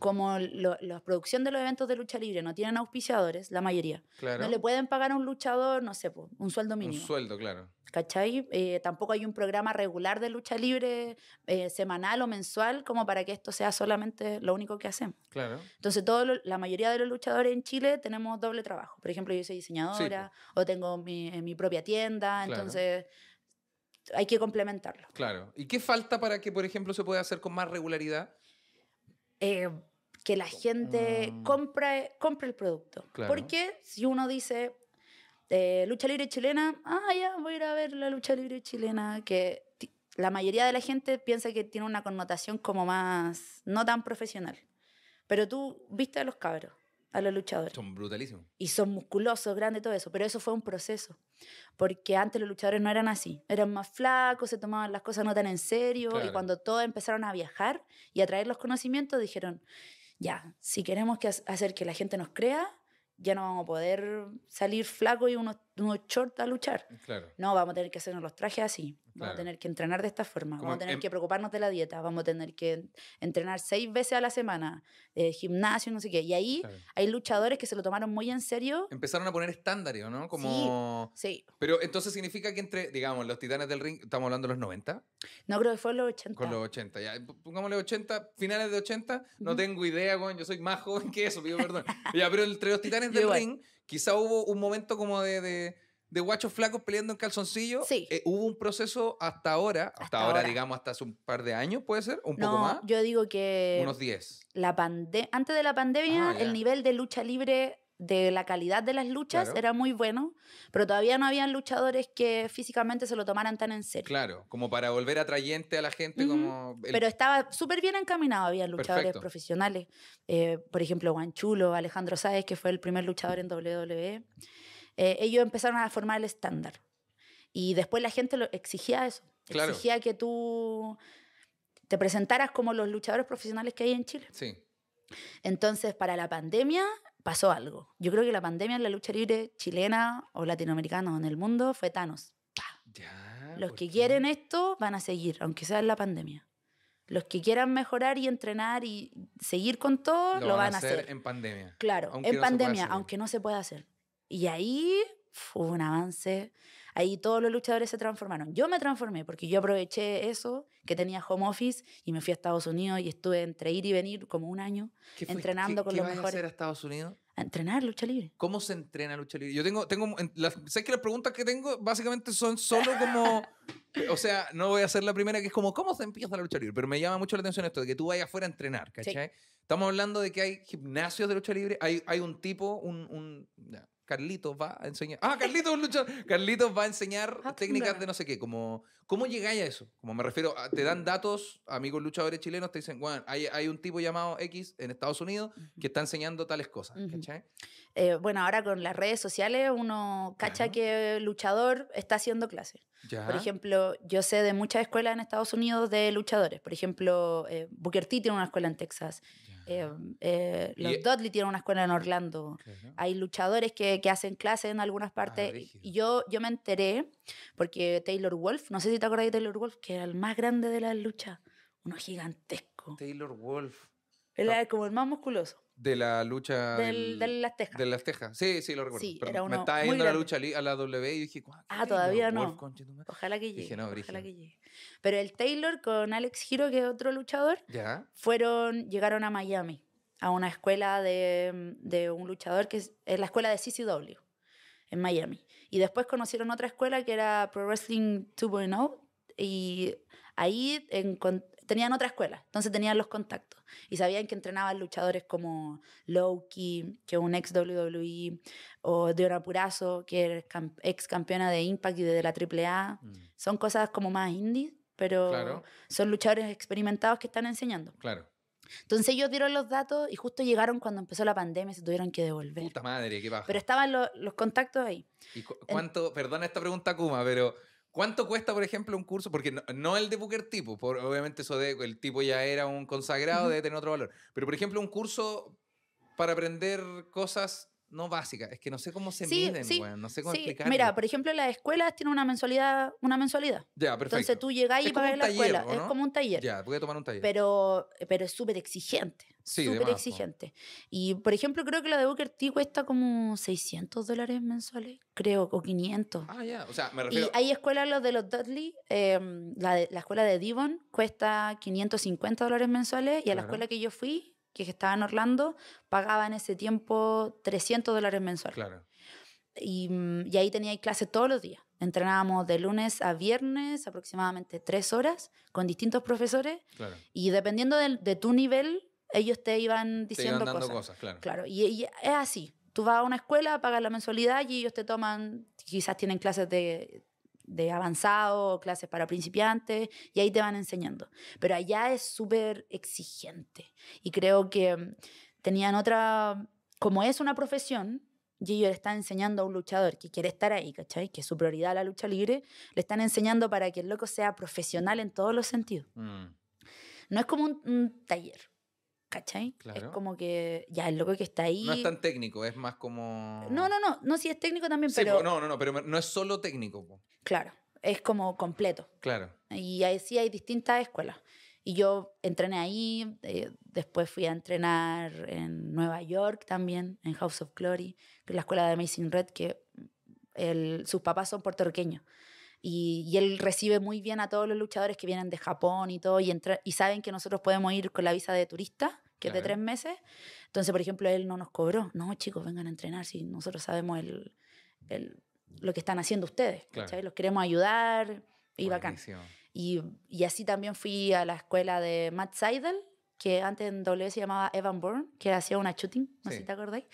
como lo- la producción de los eventos de lucha libre no tienen auspiciadores, la mayoría, claro. no le pueden pagar a un luchador, no sé, po, un sueldo Un mínimo. sueldo, claro. ¿Cachai? Eh, tampoco hay un programa regular de lucha libre eh, semanal o mensual como para que esto sea solamente lo único que hacemos. Claro. Entonces, todo lo- la mayoría de los luchadores en Chile tenemos doble trabajo. Por ejemplo, yo soy diseñadora o tengo mi, propia tienda, Claro. entonces hay que complementarlo. Claro. ¿Y qué falta para que, por ejemplo, se pueda hacer con más regularidad? Eh, que la gente Ah. compre, compre el producto. Claro. Porque si uno dice eh, lucha libre chilena, ah, ya voy a ir a ver la lucha libre chilena, que la mayoría de la gente piensa que tiene una connotación como más, no tan profesional. Pero tú viste a los cabros, a los luchadores Son brutalísimos. y son musculosos, grandes, todo eso. Pero eso fue un proceso. Porque antes los luchadores no eran así. Eran más flacos, se tomaban las cosas no tan en serio. Claro. Y cuando todos empezaron a viajar y a traer los conocimientos, dijeron, ya, si queremos que ha- hacer que la gente nos crea, ya no vamos a poder salir flacos y unos, unos shorts a luchar. Claro. No, vamos a tener que hacernos los trajes así. Vamos Claro. a tener que entrenar de esta forma. Como Vamos a tener em- que preocuparnos de la dieta. Vamos a tener que entrenar seis veces a la semana. eh, gimnasio, no sé qué. Y ahí Claro. hay luchadores que se lo tomaron muy en serio. Empezaron a poner estándares, ¿no? Como... Sí. Pero entonces significa que entre, digamos, los titanes del ring, estamos hablando de los 90, No creo que fue los 80. con los 80, ya, pongámosle 80, finales de 80, no tengo idea, weón, yo soy más joven que eso, pido perdón. ya, pero entre los titanes del ring, quizá hubo un momento como de, de, de guachos flacos peleando en calzoncillo. Sí. Eh, hubo un proceso hasta ahora, hasta, Hasta ahora, ahora. digamos, hasta hace un par de años, ¿puede ser? ¿Un poco no, más? yo digo que Unos 10. la pande antes de la pandemia Ah, el nivel de lucha libre de la calidad de las luchas Claro. era muy bueno, pero todavía no habían luchadores que físicamente se lo tomaran tan en serio. Claro, como para volver atrayente a la gente, Ujú. como... el- Pero estaba súper bien encaminado, había luchadores Perfecto. profesionales. Eh, por ejemplo, Guanchulo, Alejandro Sáez, que fue el primer luchador en WWE. Eh, ellos empezaron a formar el estándar. Y después la gente lo exigía eso. Claro. Exigía que tú te presentaras como los luchadores profesionales que hay en Chile. Sí. Entonces, para la pandemia pasó algo. Yo creo que la pandemia en la lucha libre chilena o latinoamericana o en el mundo fue Thanos. Ya. Los ¿por que qué? quieren esto van a seguir, aunque sea en la pandemia. Los que quieran mejorar y entrenar y seguir con todo, lo, van, a hacer. en pandemia. Claro, aunque en no pandemia, aunque no se pueda hacer. Y ahí fue un avance. Ahí todos los luchadores se transformaron. Yo me transformé porque yo aproveché eso, que tenía home office, y me fui a Estados Unidos y estuve entre ir y venir como un año ¿Qué entrenando qué- con qué los vas a mejores. hacer a Estados Unidos? a entrenar lucha libre. ¿Cómo se entrena lucha libre? Yo tengo, tengo, las, ¿sabes que las preguntas que tengo básicamente son solo como, o sea, no voy a hacer la primera que es como, ¿cómo se empieza la lucha libre? Pero me llama mucho la atención esto de que tú vayas afuera a entrenar, ¿cachai? Estamos hablando de que hay gimnasios de lucha libre, hay, hay un tipo, un, un Carlitos va a enseñar, ah, Carlitos luchador, Carlitos va a enseñar Ah, técnicas de no sé qué, como, ¿cómo llegáis a eso? Como me refiero, a- te dan datos, amigos luchadores chilenos te dicen, bueno, hay, hay un tipo llamado X en Estados Unidos que está enseñando tales cosas. ¿cachai? Eh, bueno, ahora con las redes sociales uno cacha Claro. que el luchador está haciendo clases. Por ejemplo, yo sé de muchas escuelas en Estados Unidos de luchadores. Por ejemplo, eh, Booker T tiene una escuela en Texas. Eh, eh, los Y- Dudley tienen una escuela en Orlando. Claro. Hay luchadores que, que hacen clases en algunas partes. y- brígido. y yo, yo me enteré porque Taylor Wolf, no sé si te acuerdas de Taylor Wolf, que era el más grande de las luchas. Uno gigantesco. Taylor Wolf. Él era como el más musculoso De la lucha del, de las tejas. de las tejas. Sí, sí, lo recuerdo. Sí, Pero me estaba yendo a la lucha a la W y dije, "Guau, ¿qué Ah, todavía no. Wolf, conche tu madre?". Ojalá que Dije, llegue. no, ojalá que llegue. Pero el Taylor con Alex Hero, que es otro luchador, Ya. fueron, llegaron a Miami, a una escuela de, de un luchador que es, es la escuela de CCW en Miami. Y después conocieron otra escuela que era Pro Wrestling 2.0 y ahí encon- tenían otra escuela, entonces tenían los contactos y sabían que entrenaban luchadores como Loki, que es un ex WWE, o Deora Purazo, que es ex campeona de Impact y de la AAA. Mm, Son cosas como más indies, pero Claro, son luchadores experimentados que están enseñando. claro. Entonces ellos dieron los datos y justo llegaron cuando empezó la pandemia y se tuvieron que devolver. Puta madre, qué baja. Pero estaban lo- los contactos ahí. ¿Y cu- cuánto, perdona esta pregunta, Kuma, pero ¿cuánto cuesta, por ejemplo, un curso? Porque no, no el de Booker tipo, por, obviamente eso de el tipo ya era un consagrado, debe tener otro valor. Pero, por ejemplo, un curso para aprender cosas no básicas, es que no sé cómo se Sí, miden, sí, weón, no sé cómo Sí, explicarlo. mira, por ejemplo, las escuelas tienen una mensualidad, una mensualidad. ya, perfecto. Entonces tú llegás y pagas la taller, escuela. ¿o Es no? como un taller. Ya, voy a tomar un taller. Pero, pero es súper exigente. Sí, de súper exigente. Y, por ejemplo, creo que la de Booker T cuesta como 600 dólares mensuales, creo, o 500. ah, ya, o sea, me Y refiero... hay escuelas, los de los Dudley, eh, la, de- la escuela de Devon cuesta 550 dólares mensuales y a la Claro. escuela que yo fui, que estaba en Orlando, pagaba en ese tiempo 300 dólares mensuales. Claro. Y, mm, y ahí tenía clases todos los días. Entrenábamos de lunes a viernes, aproximadamente tres horas, con distintos profesores. Claro. Y dependiendo del- de, tu nivel, ellos te iban Te iban diciendo dando cosas. cosas, claro. Claro, y, y es así. Tú vas a una escuela, pagas la mensualidad y ellos te toman, quizás tienen clases de, de avanzado, clases para principiantes, y ahí te van enseñando. Pero allá es súper exigente. Y creo que mm, tenían otra, como es una profesión, y ellos le están enseñando a un luchador que quiere estar ahí, ¿cachai? Que es su prioridad la lucha libre, le están enseñando para que el loco sea profesional en todos los sentidos. Mm, No es como un, un taller, ¿cachai? Es Claro. como que ya el loco que está ahí... No es tan técnico, es más como... No, no, no, no, sí es técnico también, Sí, pero po, no, no, no, pero no es solo técnico. po. claro, es como completo. Claro. Y ahí sí hay distintas escuelas. Y yo entrené ahí, eh, después fui a entrenar en Nueva York también, en House of Glory, que es la escuela de Amazing Red, que el- sus papás son puertorriqueños. Y, y él recibe muy bien a todos los luchadores que vienen de Japón y todo, y, entra- y saben que nosotros podemos ir con la visa de turista, que es de Claro. tres meses. Entonces, por ejemplo, él no nos cobró. No, chicos, vengan a entrenar si nosotros sabemos el, el- lo que están haciendo ustedes. Claro. Los queremos ayudar y bacán. Buenísimo. Y, y así también fui a la escuela de Matt Seidel, que antes en W se llamaba Evan Bourne, que hacía una shooting, no sé Sí. si te acordáis.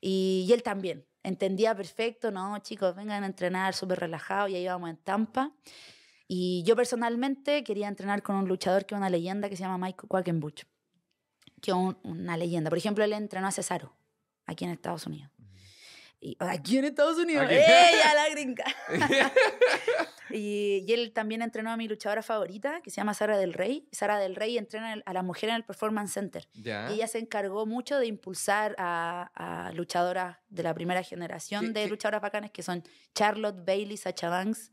Y, y él también entendía perfecto, no, chicos, vengan a entrenar súper relajado, y ahí íbamos en Tampa. Y yo personalmente quería entrenar con un luchador que es una leyenda que se llama Mike Quackenbush, que es un- una leyenda. Por ejemplo, él entrenó a Cesaro, aquí en Estados Unidos. Y, aquí en Estados Unidos. ¡ella la gringa! Y, y él también entrenó a mi luchadora favorita, que se llama Sara del Rey. Sara del Rey entrena a la mujer en el Performance Center. Y ella se encargó mucho de impulsar a, a luchadoras de la primera generación ¿Qué- de qué- luchadoras bacanes, que son Charlotte, Bailey, Sacha Banks.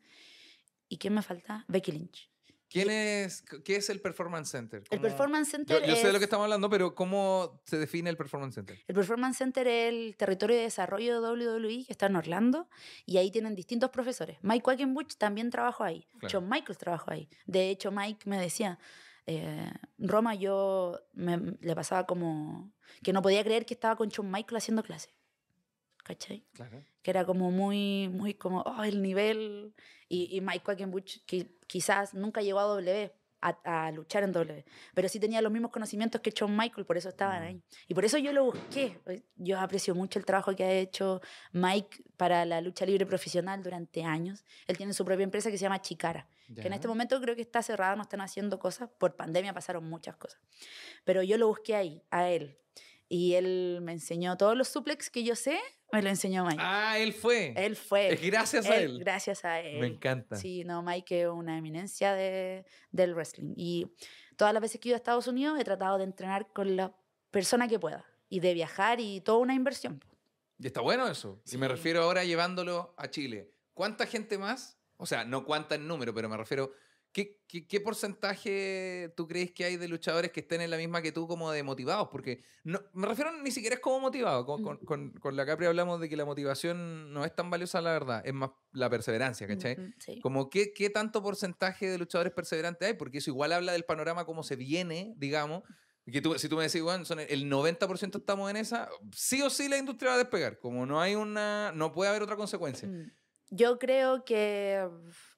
¿Y quién me falta? Becky Lynch. ¿Quién es, ¿Qué es el Performance Center? El ¿Cómo- Performance Yo, Center yo sé de lo que estamos hablando, pero ¿cómo se define el Performance Center? El Performance Center es el territorio de desarrollo de WWE que está en Orlando y ahí tienen distintos profesores. Mike Quackenbush también trabajó ahí. Claro. Shawn Michaels trabajó ahí. De hecho, Mike me decía, eh, Roma, yo me- le pasaba como que no podía creer que estaba con Shawn Michaels haciendo clase. ¿Cachai? Claro. Que era como muy, muy como, oh, el nivel. Y, y Mike Quackenbush, que quizás nunca llegó a W, a, a luchar en W, pero sí tenía los mismos conocimientos que Shawn Michael, por eso estaban Mm. ahí. Y por eso yo lo busqué. Yo aprecio mucho el trabajo que ha hecho Mike para la lucha libre profesional durante años. Él tiene su propia empresa que se llama Chicara, que en este momento creo que está cerrada, no están haciendo cosas. Por pandemia pasaron muchas cosas. Pero yo lo busqué ahí, a él. Y él me enseñó todos los suplex que yo sé, me lo enseñó Mike. Ah, él fue. Él fue. Es gracias a él. Gracias a él. Me encanta. Sí, no, Mike es una eminencia de, del wrestling. Y todas las veces que he ido a Estados Unidos he tratado de entrenar con la persona que pueda. Y de viajar y toda una inversión. Y está bueno eso. Y me Sí. refiero ahora llevándolo a Chile. ¿Cuánta gente más? O sea, no cuánta en número, pero me refiero. ¿Qué, qué, qué porcentaje tú crees que hay de luchadores que estén en la misma que tú como de motivados? Porque no, me refiero ni siquiera es como motivado. Con, con, con- con la Capri hablamos de que la motivación no es tan valiosa, la verdad. Es más la perseverancia, ¿cachai? Ujú, Sí. Como qué, qué tanto porcentaje de luchadores perseverantes hay, porque eso igual habla del panorama como se viene, digamos. Que tú, si tú me decís, bueno, son el 90% estamos en esa, sí o sí la industria va a despegar. Como no hay una, no puede haber otra consecuencia. Mm. Yo creo que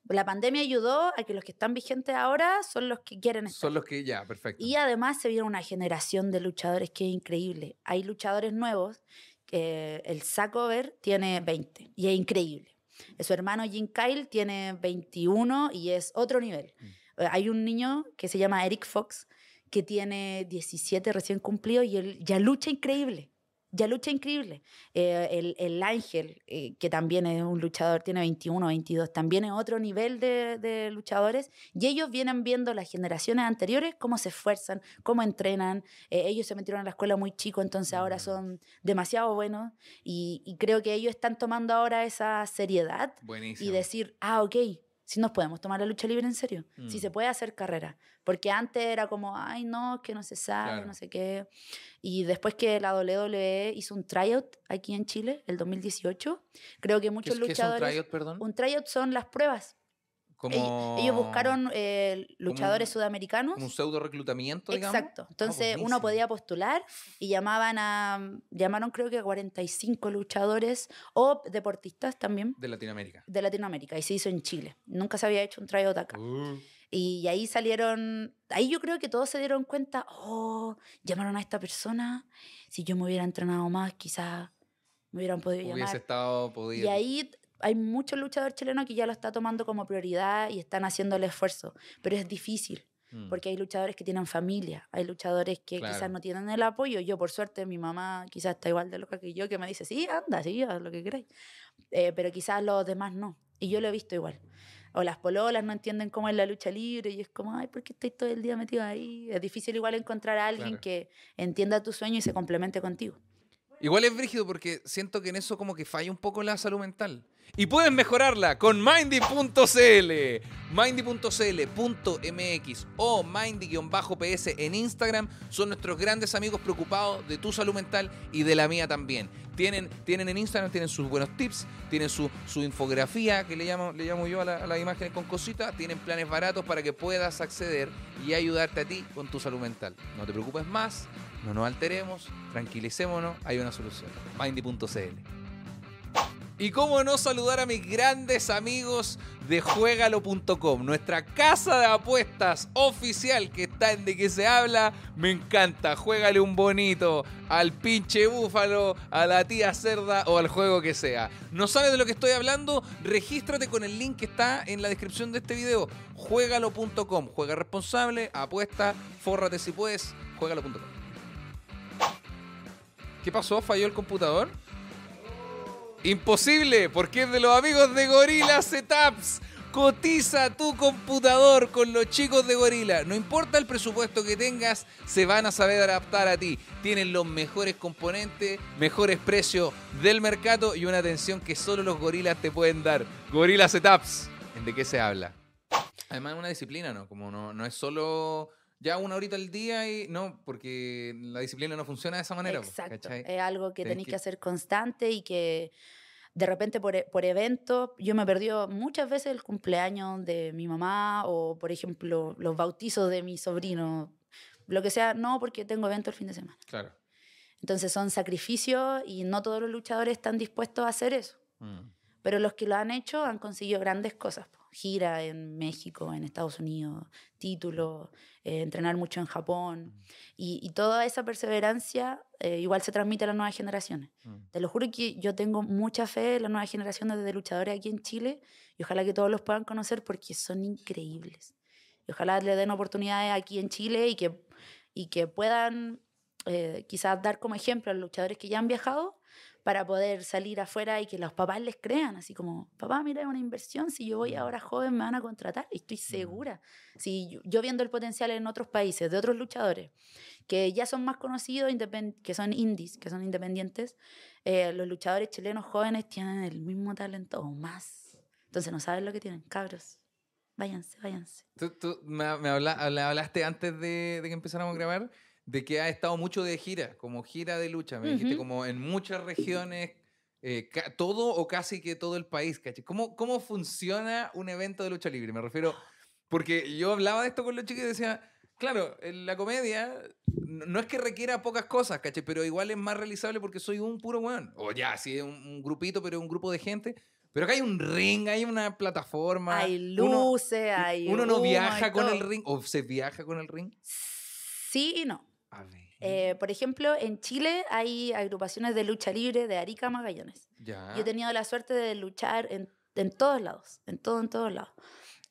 la pandemia ayudó a que los que están vigentes ahora son los que quieren estar. Son los que ya, perfecto. Y además se viene una generación de luchadores que es increíble. Hay luchadores nuevos, que el Sacover tiene 20 y es increíble. Su hermano Jim Kyle tiene 21 y es otro nivel. Eh, Hay un niño que se llama Eric Fox que tiene 17 recién cumplido y él ya lucha increíble. Ya lucha increíble. Eh, el, el Ángel, eh, que también es un luchador, tiene 21, 22, también es otro nivel de, de luchadores. Y ellos vienen viendo las generaciones anteriores cómo se esfuerzan, cómo entrenan. Eh, ellos se metieron a la escuela muy chico, entonces ahora Mm. son demasiado buenos. Y, y creo que ellos están tomando ahora esa seriedad Buenísimo. y decir, ah, ok, si nos podemos tomar la lucha libre en serio, si Mm. se puede hacer carrera. Porque antes era como, ay, no, que no se sabe, Claro. no sé qué. Y después que la WWE hizo un tryout aquí en Chile, el 2018, creo que ¿Qué, muchos es- qué es un luchadores... tryout, perdón? un tryout son las pruebas. Como, Ellos buscaron eh, luchadores un- sudamericanos. como un pseudo reclutamiento, digamos. Exacto. Ah, Entonces uno podía postular y llamaban a, llamaron creo que a 45 luchadores o deportistas también De Latinoamérica. de Latinoamérica y se hizo en Chile. Nunca se había hecho un tryout acá. Uh. Y ahí salieron, ahí yo creo que todos se dieron cuenta, oh, llamaron a esta persona, si yo me hubiera entrenado más, quizás me hubieran podido Hubiese llamar. estado podido. Y ahí hay muchos luchadores chilenos que ya lo está tomando como prioridad y están haciendo el esfuerzo, pero es difícil. Mm. Porque hay luchadores que tienen familia, hay luchadores que Claro. quizás no tienen el apoyo. Yo, por suerte, mi mamá quizás está igual de loca que yo, que me dice, sí, anda, sí, haz lo que queráis. Eh, pero quizás los demás no. Y yo lo he visto igual. O las pololas no entienden cómo es la lucha libre y es como, ay, ¿por qué estáis todo el día metidos ahí? Es difícil igual encontrar a alguien Claro. que entienda tu sueño y se complemente contigo. Igual es brígido porque siento que en eso como que falla un poco la salud mental. Y puedes mejorarla con mindy.cl. Mindy.cl.mx o mindy-ps en Instagram son nuestros grandes amigos preocupados de tu salud mental y de la mía también. Tienen, tienen en Instagram, tienen sus buenos tips, tienen su, infografía, que le llamo, le llamo yo a, a las imágenes con cositas, tienen planes baratos para que puedas acceder y ayudarte a ti con tu salud mental. No te preocupes más, no nos alteremos, tranquilicémonos, hay una solución. Mindy.cl. Y cómo no saludar a mis grandes amigos de Juegalo.com, nuestra casa de apuestas oficial que está en de que se habla. Me encanta, juégale un bonito al pinche búfalo, a la tía cerda o al juego que sea. ¿No sabes de lo que estoy hablando? Regístrate con el link que está en la descripción de este video. Juegalo.com, juega responsable, apuesta, fórrate si puedes, juegalo.com. ¿Qué pasó? ¿Falló el computador? Imposible, porque es de los amigos de Gorilla Setups. Cotiza tu computador con los chicos de Gorilla. No importa el presupuesto que tengas, se van a saber adaptar a ti. Tienen los mejores componentes, mejores precios del mercado y una atención que solo los gorilas te pueden dar. Gorilla Setups. ¿En de qué se habla? Además es una disciplina, ¿no? Como no, no es solo ya una horita al día y no, porque la disciplina no funciona de esa manera. Exacto. ¿cachai? Es algo que tenéis que- que hacer constante y que de repente por, e- por eventos, yo me perdió muchas veces el cumpleaños de mi mamá o, por ejemplo, los bautizos de mi sobrino, lo que sea, no porque tengo evento el fin de semana. Claro. Entonces son sacrificios y no todos los luchadores están dispuestos a hacer eso. Mm. Pero los que lo han hecho han conseguido grandes cosas. po. Gira en México, en Estados Unidos, títulos, eh, entrenar mucho en Japón. Y, y toda esa perseverancia eh, igual se transmite a las nuevas generaciones. Mm. Te lo juro que yo tengo mucha fe en las nuevas generaciones de luchadores aquí en Chile y ojalá que todos los puedan conocer porque son increíbles. Y ojalá le den oportunidades aquí en Chile y que, y que puedan eh, quizás dar como ejemplo a los luchadores que ya han viajado para poder salir afuera y que los papás les crean, así como, papá, mira, es una inversión, si yo voy ahora joven me van a contratar, y estoy segura. Si yo, yo viendo el potencial en otros países, de otros luchadores, que ya son más conocidos, que son indies, que son independientes, eh, los luchadores chilenos jóvenes tienen el mismo talento o más. Entonces no saben lo que tienen, cabros. Váyanse, váyanse. Tú, tú me, me habla- habla- hablaste antes de, de que empezáramos a grabar de que has estado mucho de gira, como gira de lucha. Me dijiste como en muchas regiones, eh, todo o casi que todo el país, ¿cachai? ¿Cómo, ¿Cómo funciona un evento de lucha libre? Me refiero, porque yo hablaba de esto con los chicos y decía, claro, en la comedia no es que requiera pocas cosas, ¿cachai? Pero igual es más realizable porque soy un puro weón. O ya, sí, un, un grupito, pero un grupo de gente. Pero acá hay un ring, hay una plataforma. Hay uno- luces, hay. ¿Uno no viaja con el ring o se viaja con el ring? Sí y no. Eh, por ejemplo, en Chile hay agrupaciones de lucha libre de Arica a Magallanes. ya. Yo he tenido la suerte de luchar en, en todos lados, en todo, en todos lados.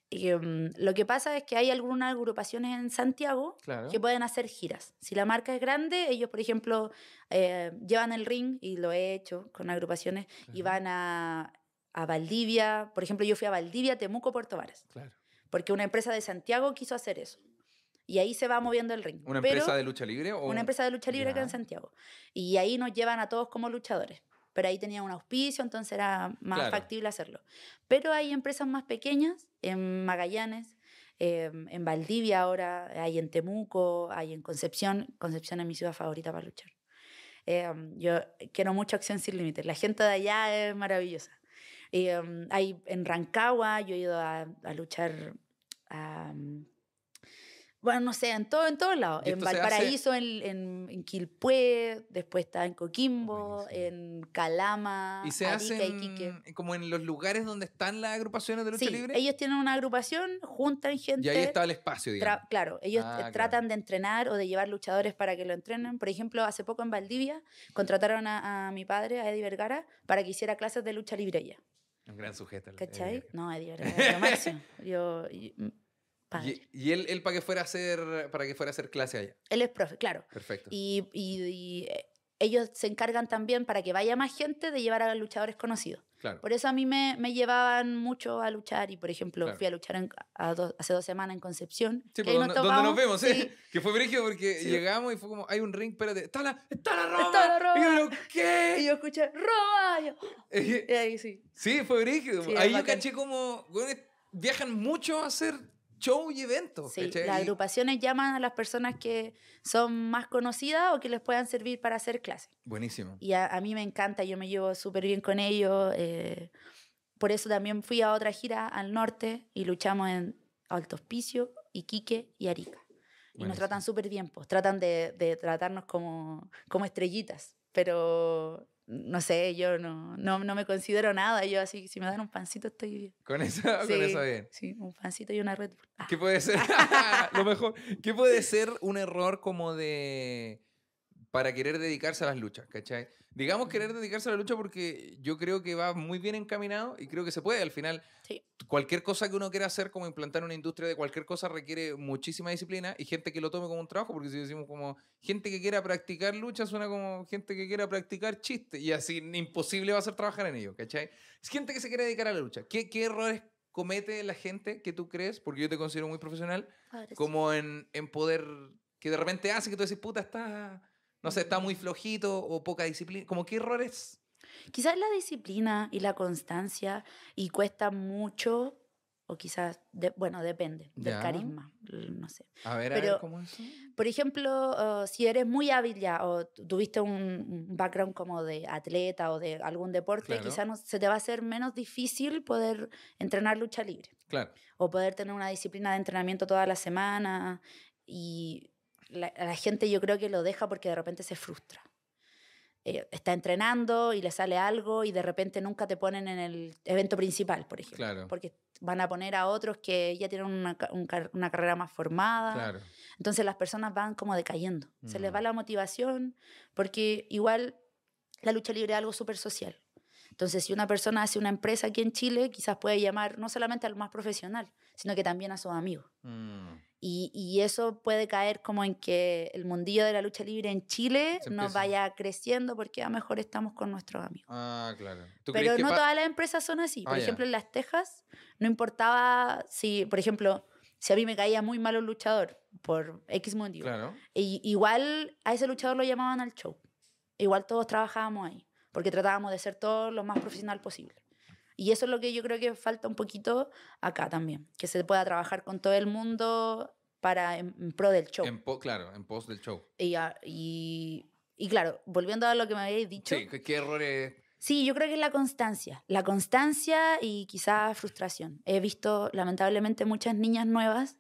Y, mm, lo que pasa es que hay algunas agrupaciones en Santiago Claro. que pueden hacer giras. Si la marca es grande, ellos, por ejemplo, eh, llevan el ring, y lo he hecho con agrupaciones, y Ajá. van a, a Valdivia. Por ejemplo, yo fui a Valdivia, Temuco, Puerto Varas, Claro. porque una empresa de Santiago quiso hacer eso. Y ahí se va moviendo el ring. ¿Una Pero- empresa de lucha libre? O una empresa de lucha libre acá en. Santiago. Y ahí nos llevan a todos como luchadores. Pero ahí tenía un auspicio, entonces era más Claro. factible hacerlo. Pero hay empresas más pequeñas, en Magallanes, eh, en Valdivia ahora, hay en Temuco, hay en Concepción. Concepción es mi ciudad favorita para luchar. Eh, yo quiero mucho Acción Sin Límites. La gente de allá es maravillosa. Eh, hay en Rancagua, yo he ido a, a luchar a, bueno, no sé, en todo, en todos lados. ¿Y En se hace- Valparaíso, en, en, en Quilpué, después está en Coquimbo, Buenísimo. en Calama, Y se Arica hace y Iquique. como en los lugares donde están las agrupaciones de lucha Sí, libre. ellos tienen una agrupación, juntan gente. y ahí está el espacio, digamos. Claro, ellos Ah, eh, claro. tratan de entrenar o de llevar luchadores para que lo entrenen. Por ejemplo, hace poco en Valdivia contrataron a, a mi padre, a Eddie Vergara, para que hiciera clases de lucha libre ella. Un gran sujeto. el- ¿Cachai? el- No, Eddie Vergara es lo máximo. Yo, y- mm, padre. Y, y él, él para que fuera a hacer para que fuera a hacer clase allá. Él es profe, claro. Perfecto. Y, y- y, eh, ellos se encargan también para que vaya más gente de llevar a luchadores conocidos. claro. Por eso a mí me, me llevaban mucho a luchar y, por ejemplo, Claro. fui a luchar en- a hace dos semanas en Concepción. Sí, ahí donde, donde nos vemos, sí. Que fue brígido porque Sí. llegamos y fue como, hay un ring, espérate, está la, está la Roma. Está la Roma. Y yo, Y ¿qué? yo escuché, ¡Roma! Y yo, y ahí sí. Sí, fue brígido. Sí, Ahí yo bacán. caché como, weones viajan mucho a hacer show y eventos. Sí, ¿cachai? las agrupaciones llaman a las personas que son más conocidas o que les puedan servir para hacer clases. Buenísimo. Y a, a mí me encanta, yo me llevo súper bien con ellos. eh, por eso también fui a otra gira al norte y luchamos en Alto Hospicio, Iquique y Arica. Y Buenísimo. nos tratan súper bien, pues tratan de, de tratarnos como, como estrellitas. Pero no sé, yo no, no, no me considero nada. Yo así, si me dan un pancito estoy bien. Con eso, con eso bien. Sí, un pancito y una Red Bull. Ah, ¿Qué puede ser? Lo mejor. ¿Qué puede ser un error como de. Para querer dedicarse a las luchas, ¿cachai? Digamos querer dedicarse a la lucha porque yo creo que va muy bien encaminado y creo que se puede. Al final, Sí. cualquier cosa que uno quiera hacer, como implantar una industria de cualquier cosa, requiere muchísima disciplina y gente que lo tome como un trabajo, porque si decimos como gente que quiera practicar lucha, suena como gente que quiera practicar chiste y así imposible va a ser trabajar en ello, ¿cachai? Es gente que se quiere dedicar a la lucha. ¿Qué, qué errores comete la gente que tú crees, porque yo te considero muy profesional, sí. como en, en poder, que de repente hace que tú decís, puta, está, no sé, está muy flojito o poca disciplina, como qué errores... Quizás la disciplina y la constancia y cuesta mucho, o quizás, de- bueno, depende del Ya. carisma, no sé. A ver, a ver, Pero- ¿cómo es? Por ejemplo, uh, si eres muy hábil ya o tu- tuviste un, un background como de atleta o de algún deporte, Claro. quizás no- se te va a hacer menos difícil poder entrenar lucha libre Claro. o poder tener una disciplina de entrenamiento toda la semana y la, la gente yo creo que lo deja porque de repente se frustra. Eh, está entrenando y le sale algo y de repente nunca te ponen en el evento principal, por ejemplo. Claro. Porque van a poner a otros que ya tienen una, un una carrera más formada. Claro. Entonces las personas van como decayendo. Se les Mm. va la motivación porque igual la lucha libre es algo súper social. Entonces, si una persona hace una empresa aquí en Chile, quizás puede llamar no solamente al más profesional, sino que también a sus amigos. Mm. Y, y eso puede caer como en que el mundillo de la lucha libre en Chile no vaya creciendo porque a lo mejor estamos con nuestros amigos. Ah, claro. ¿Tú crees Pero no todas las empresas son así. Por Ah, ejemplo, en Las Tejas no importaba si, por ejemplo, si a mí me caía muy mal un luchador por X motivo. Claro. Y igual a ese luchador lo llamaban al show. Igual todos trabajábamos ahí, porque tratábamos de ser todos lo más profesional posible. Y eso es lo que yo creo que falta un poquito acá también, que se pueda trabajar con todo el mundo para en, en pro del show. En po- claro, en post del show. Y, y, y claro, volviendo a lo que me habéis dicho, Sí, ¿qué, qué errores? Sí, yo creo que es la constancia. La constancia y quizás frustración. He visto, lamentablemente, muchas niñas nuevas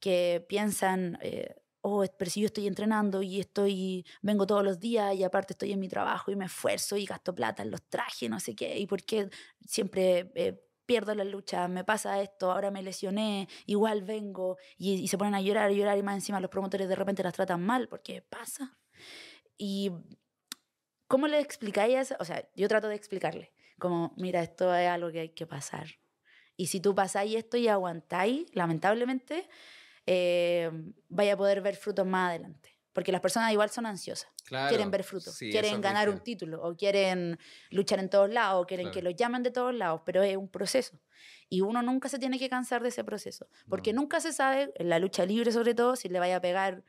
que piensan, eh, oh, pero si yo estoy entrenando y estoy, vengo todos los días y aparte estoy en mi trabajo y me esfuerzo y gasto plata en los trajes, no sé qué, y por qué siempre eh, pierdo la lucha, me pasa esto, ahora me lesioné, igual vengo y, y se ponen a llorar y llorar y más encima los promotores de repente las tratan mal porque pasa. Y ¿Cómo le explicáis? O sea, yo trato de explicarle, como, mira, esto es algo que hay que pasar. Y si tú pasáis esto y aguantáis, lamentablemente, eh, vaya a poder ver frutos más adelante. Porque las personas igual son ansiosas, Claro. quieren ver frutos, Sí, quieren ganar un título o quieren luchar en todos lados o quieren que los llamen de todos lados, pero es un proceso. Y uno nunca se tiene que cansar de ese proceso, porque No. nunca se sabe, en la lucha libre sobre todo, si le vaya a pegar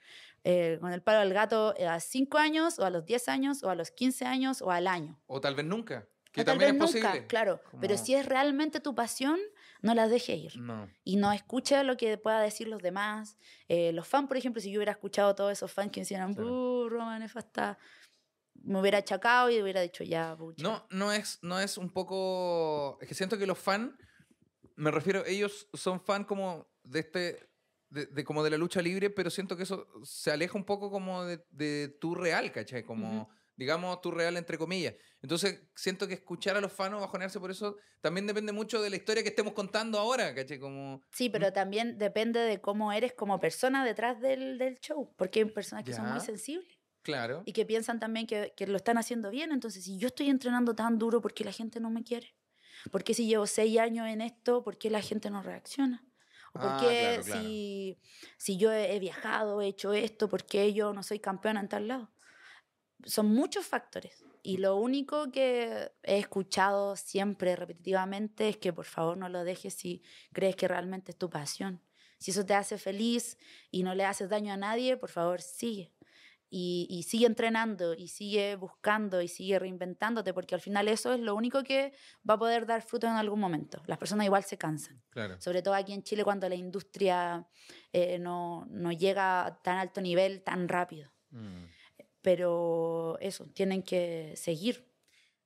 eh, con el palo al gato a 5 años o a los 10 años o a los 15 años o al año. O tal vez nunca. Que O tal también vez es nunca, posible. claro. Pero si es realmente tu pasión, no la dejes ir. No. Y no escuche lo que pueda decir los demás. Eh, los fans, por ejemplo, si yo hubiera escuchado a todos esos fans que decían. ¡buh, Roma nefasta! me hubiera achacado y hubiera dicho ya, pucha. No, no es, no es un poco. Es que siento que los fans, me refiero, ellos son fan como de este. De, de como de la lucha libre, pero siento que eso se aleja un poco como de, de tu real, ¿cachai? Como, digamos, tu real entre comillas. Entonces, siento que escuchar a los fans o bajonearse por eso también depende mucho de la historia que estemos contando ahora, ¿cachai? Como, Sí, pero también depende de cómo eres como persona detrás del, del show, porque hay personas que son muy Ya. sensibles claro. y que piensan también que, que lo están haciendo bien. Entonces, si yo estoy entrenando tan duro, ¿por qué la gente no me quiere? ¿Por qué si llevo seis años en esto, por qué la gente no reacciona? ¿O por Ah, qué claro, claro. si, si yo he, he viajado, he hecho esto, por qué yo no soy campeona en tal lado? Son muchos factores. Y lo único que he escuchado siempre repetitivamente es que por favor no lo dejes si crees que realmente es tu pasión. Si eso te hace feliz y no le haces daño a nadie, por favor sigue. Y, y sigue entrenando y sigue buscando y sigue reinventándote, porque al final eso es lo único que va a poder dar fruto en algún momento. Las personas igual se cansan, Claro. sobre todo aquí en Chile cuando la industria eh, no, no llega a tan alto nivel tan rápido. Mm. Pero eso, tienen que seguir.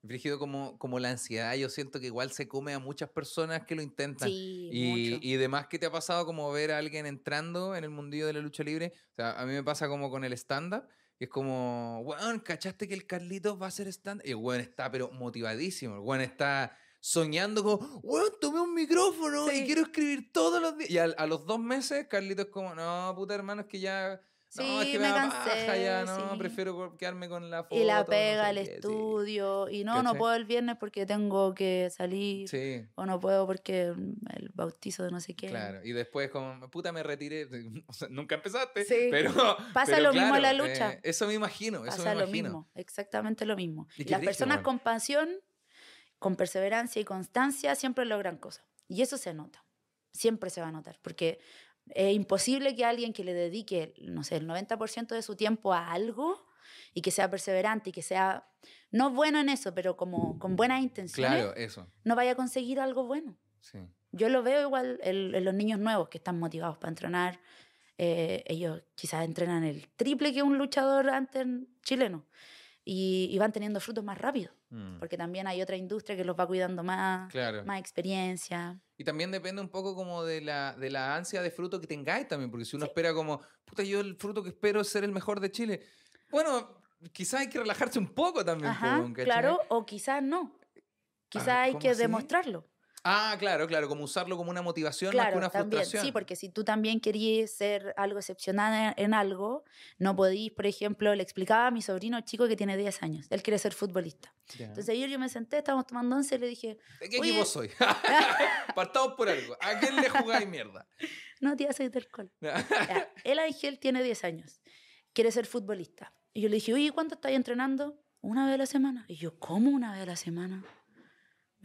Brígido como, como la ansiedad, yo siento que igual se come a muchas personas que lo intentan. Sí, Y, mucho. y demás, ¿qué te ha pasado como ver a alguien entrando en el mundillo de la lucha libre? O sea, a mí me pasa como con el stand-up, es como, weón, ¿cachaste que el Carlitos va a hacer stand-up? Y el weón está, pero motivadísimo. El weón está soñando como, weón, tomé un micrófono y Sí. quiero escribir todos los días. Y a, a los dos meses, Carlitos es como, no, puta hermano, es que ya... No, es Sí, que me, me cansé, ya, no, sí. prefiero quedarme con la foto. y la no pega, sé el qué", sí. estudio. Y no, no puedo el viernes porque tengo que salir. Sí. O no puedo porque mm, el bautizo de no sé qué. Claro, y después como, puta, me retiré. O sea, nunca empezaste, Sí. pero... Pasa pero lo mismo en la claro, lucha. eh, eso me imagino, eso Pasa me lo imagino. mismo, exactamente lo mismo. Y las personas weón. con pasión, con perseverancia y constancia siempre logran cosas. Y eso se nota. Siempre se va a notar. Porque es imposible que alguien que le dedique, no sé, el 90% de su tiempo a algo y que sea perseverante y que sea, no bueno en eso, pero como con buenas intenciones, Claro, eso. no vaya a conseguir algo bueno. Sí. Yo lo veo igual en, en los niños nuevos que están motivados para entrenar. Eh, ellos quizás entrenan el triple que un luchador antes chileno y, y van teniendo frutos más rápido, Mm, porque también hay otra industria que los va cuidando más, Claro. más experiencia. Y también depende un poco como de la, de la ansia de fruto que tengáis también, porque si uno Sí. espera como, puta, yo el fruto que espero es ser el mejor de Chile. Bueno, quizás hay que relajarse un poco también. Ajá, claro, o quizás no. Quizás Ah, hay ¿cómo que así? demostrarlo. Ah, claro, claro, como usarlo como una motivación más que Claro, una también, frustración. sí, porque si tú también querías ser algo excepcional en, en algo, no podís, por ejemplo, le explicaba a mi sobrino chico que tiene 10 años, él quiere ser futbolista. Ya. Entonces ayer yo me senté, estábamos tomando once y le dije, ¿De qué Oye- equipo soy? Partamos por algo. ¿A quién le jugáis mierda? no, tía, soy del col. El Ángel tiene 10 años, quiere ser futbolista. Y yo le dije, oye, ¿cuánto estás entrenando? Una vez a la semana. Y yo, ¿cómo una vez a la semana?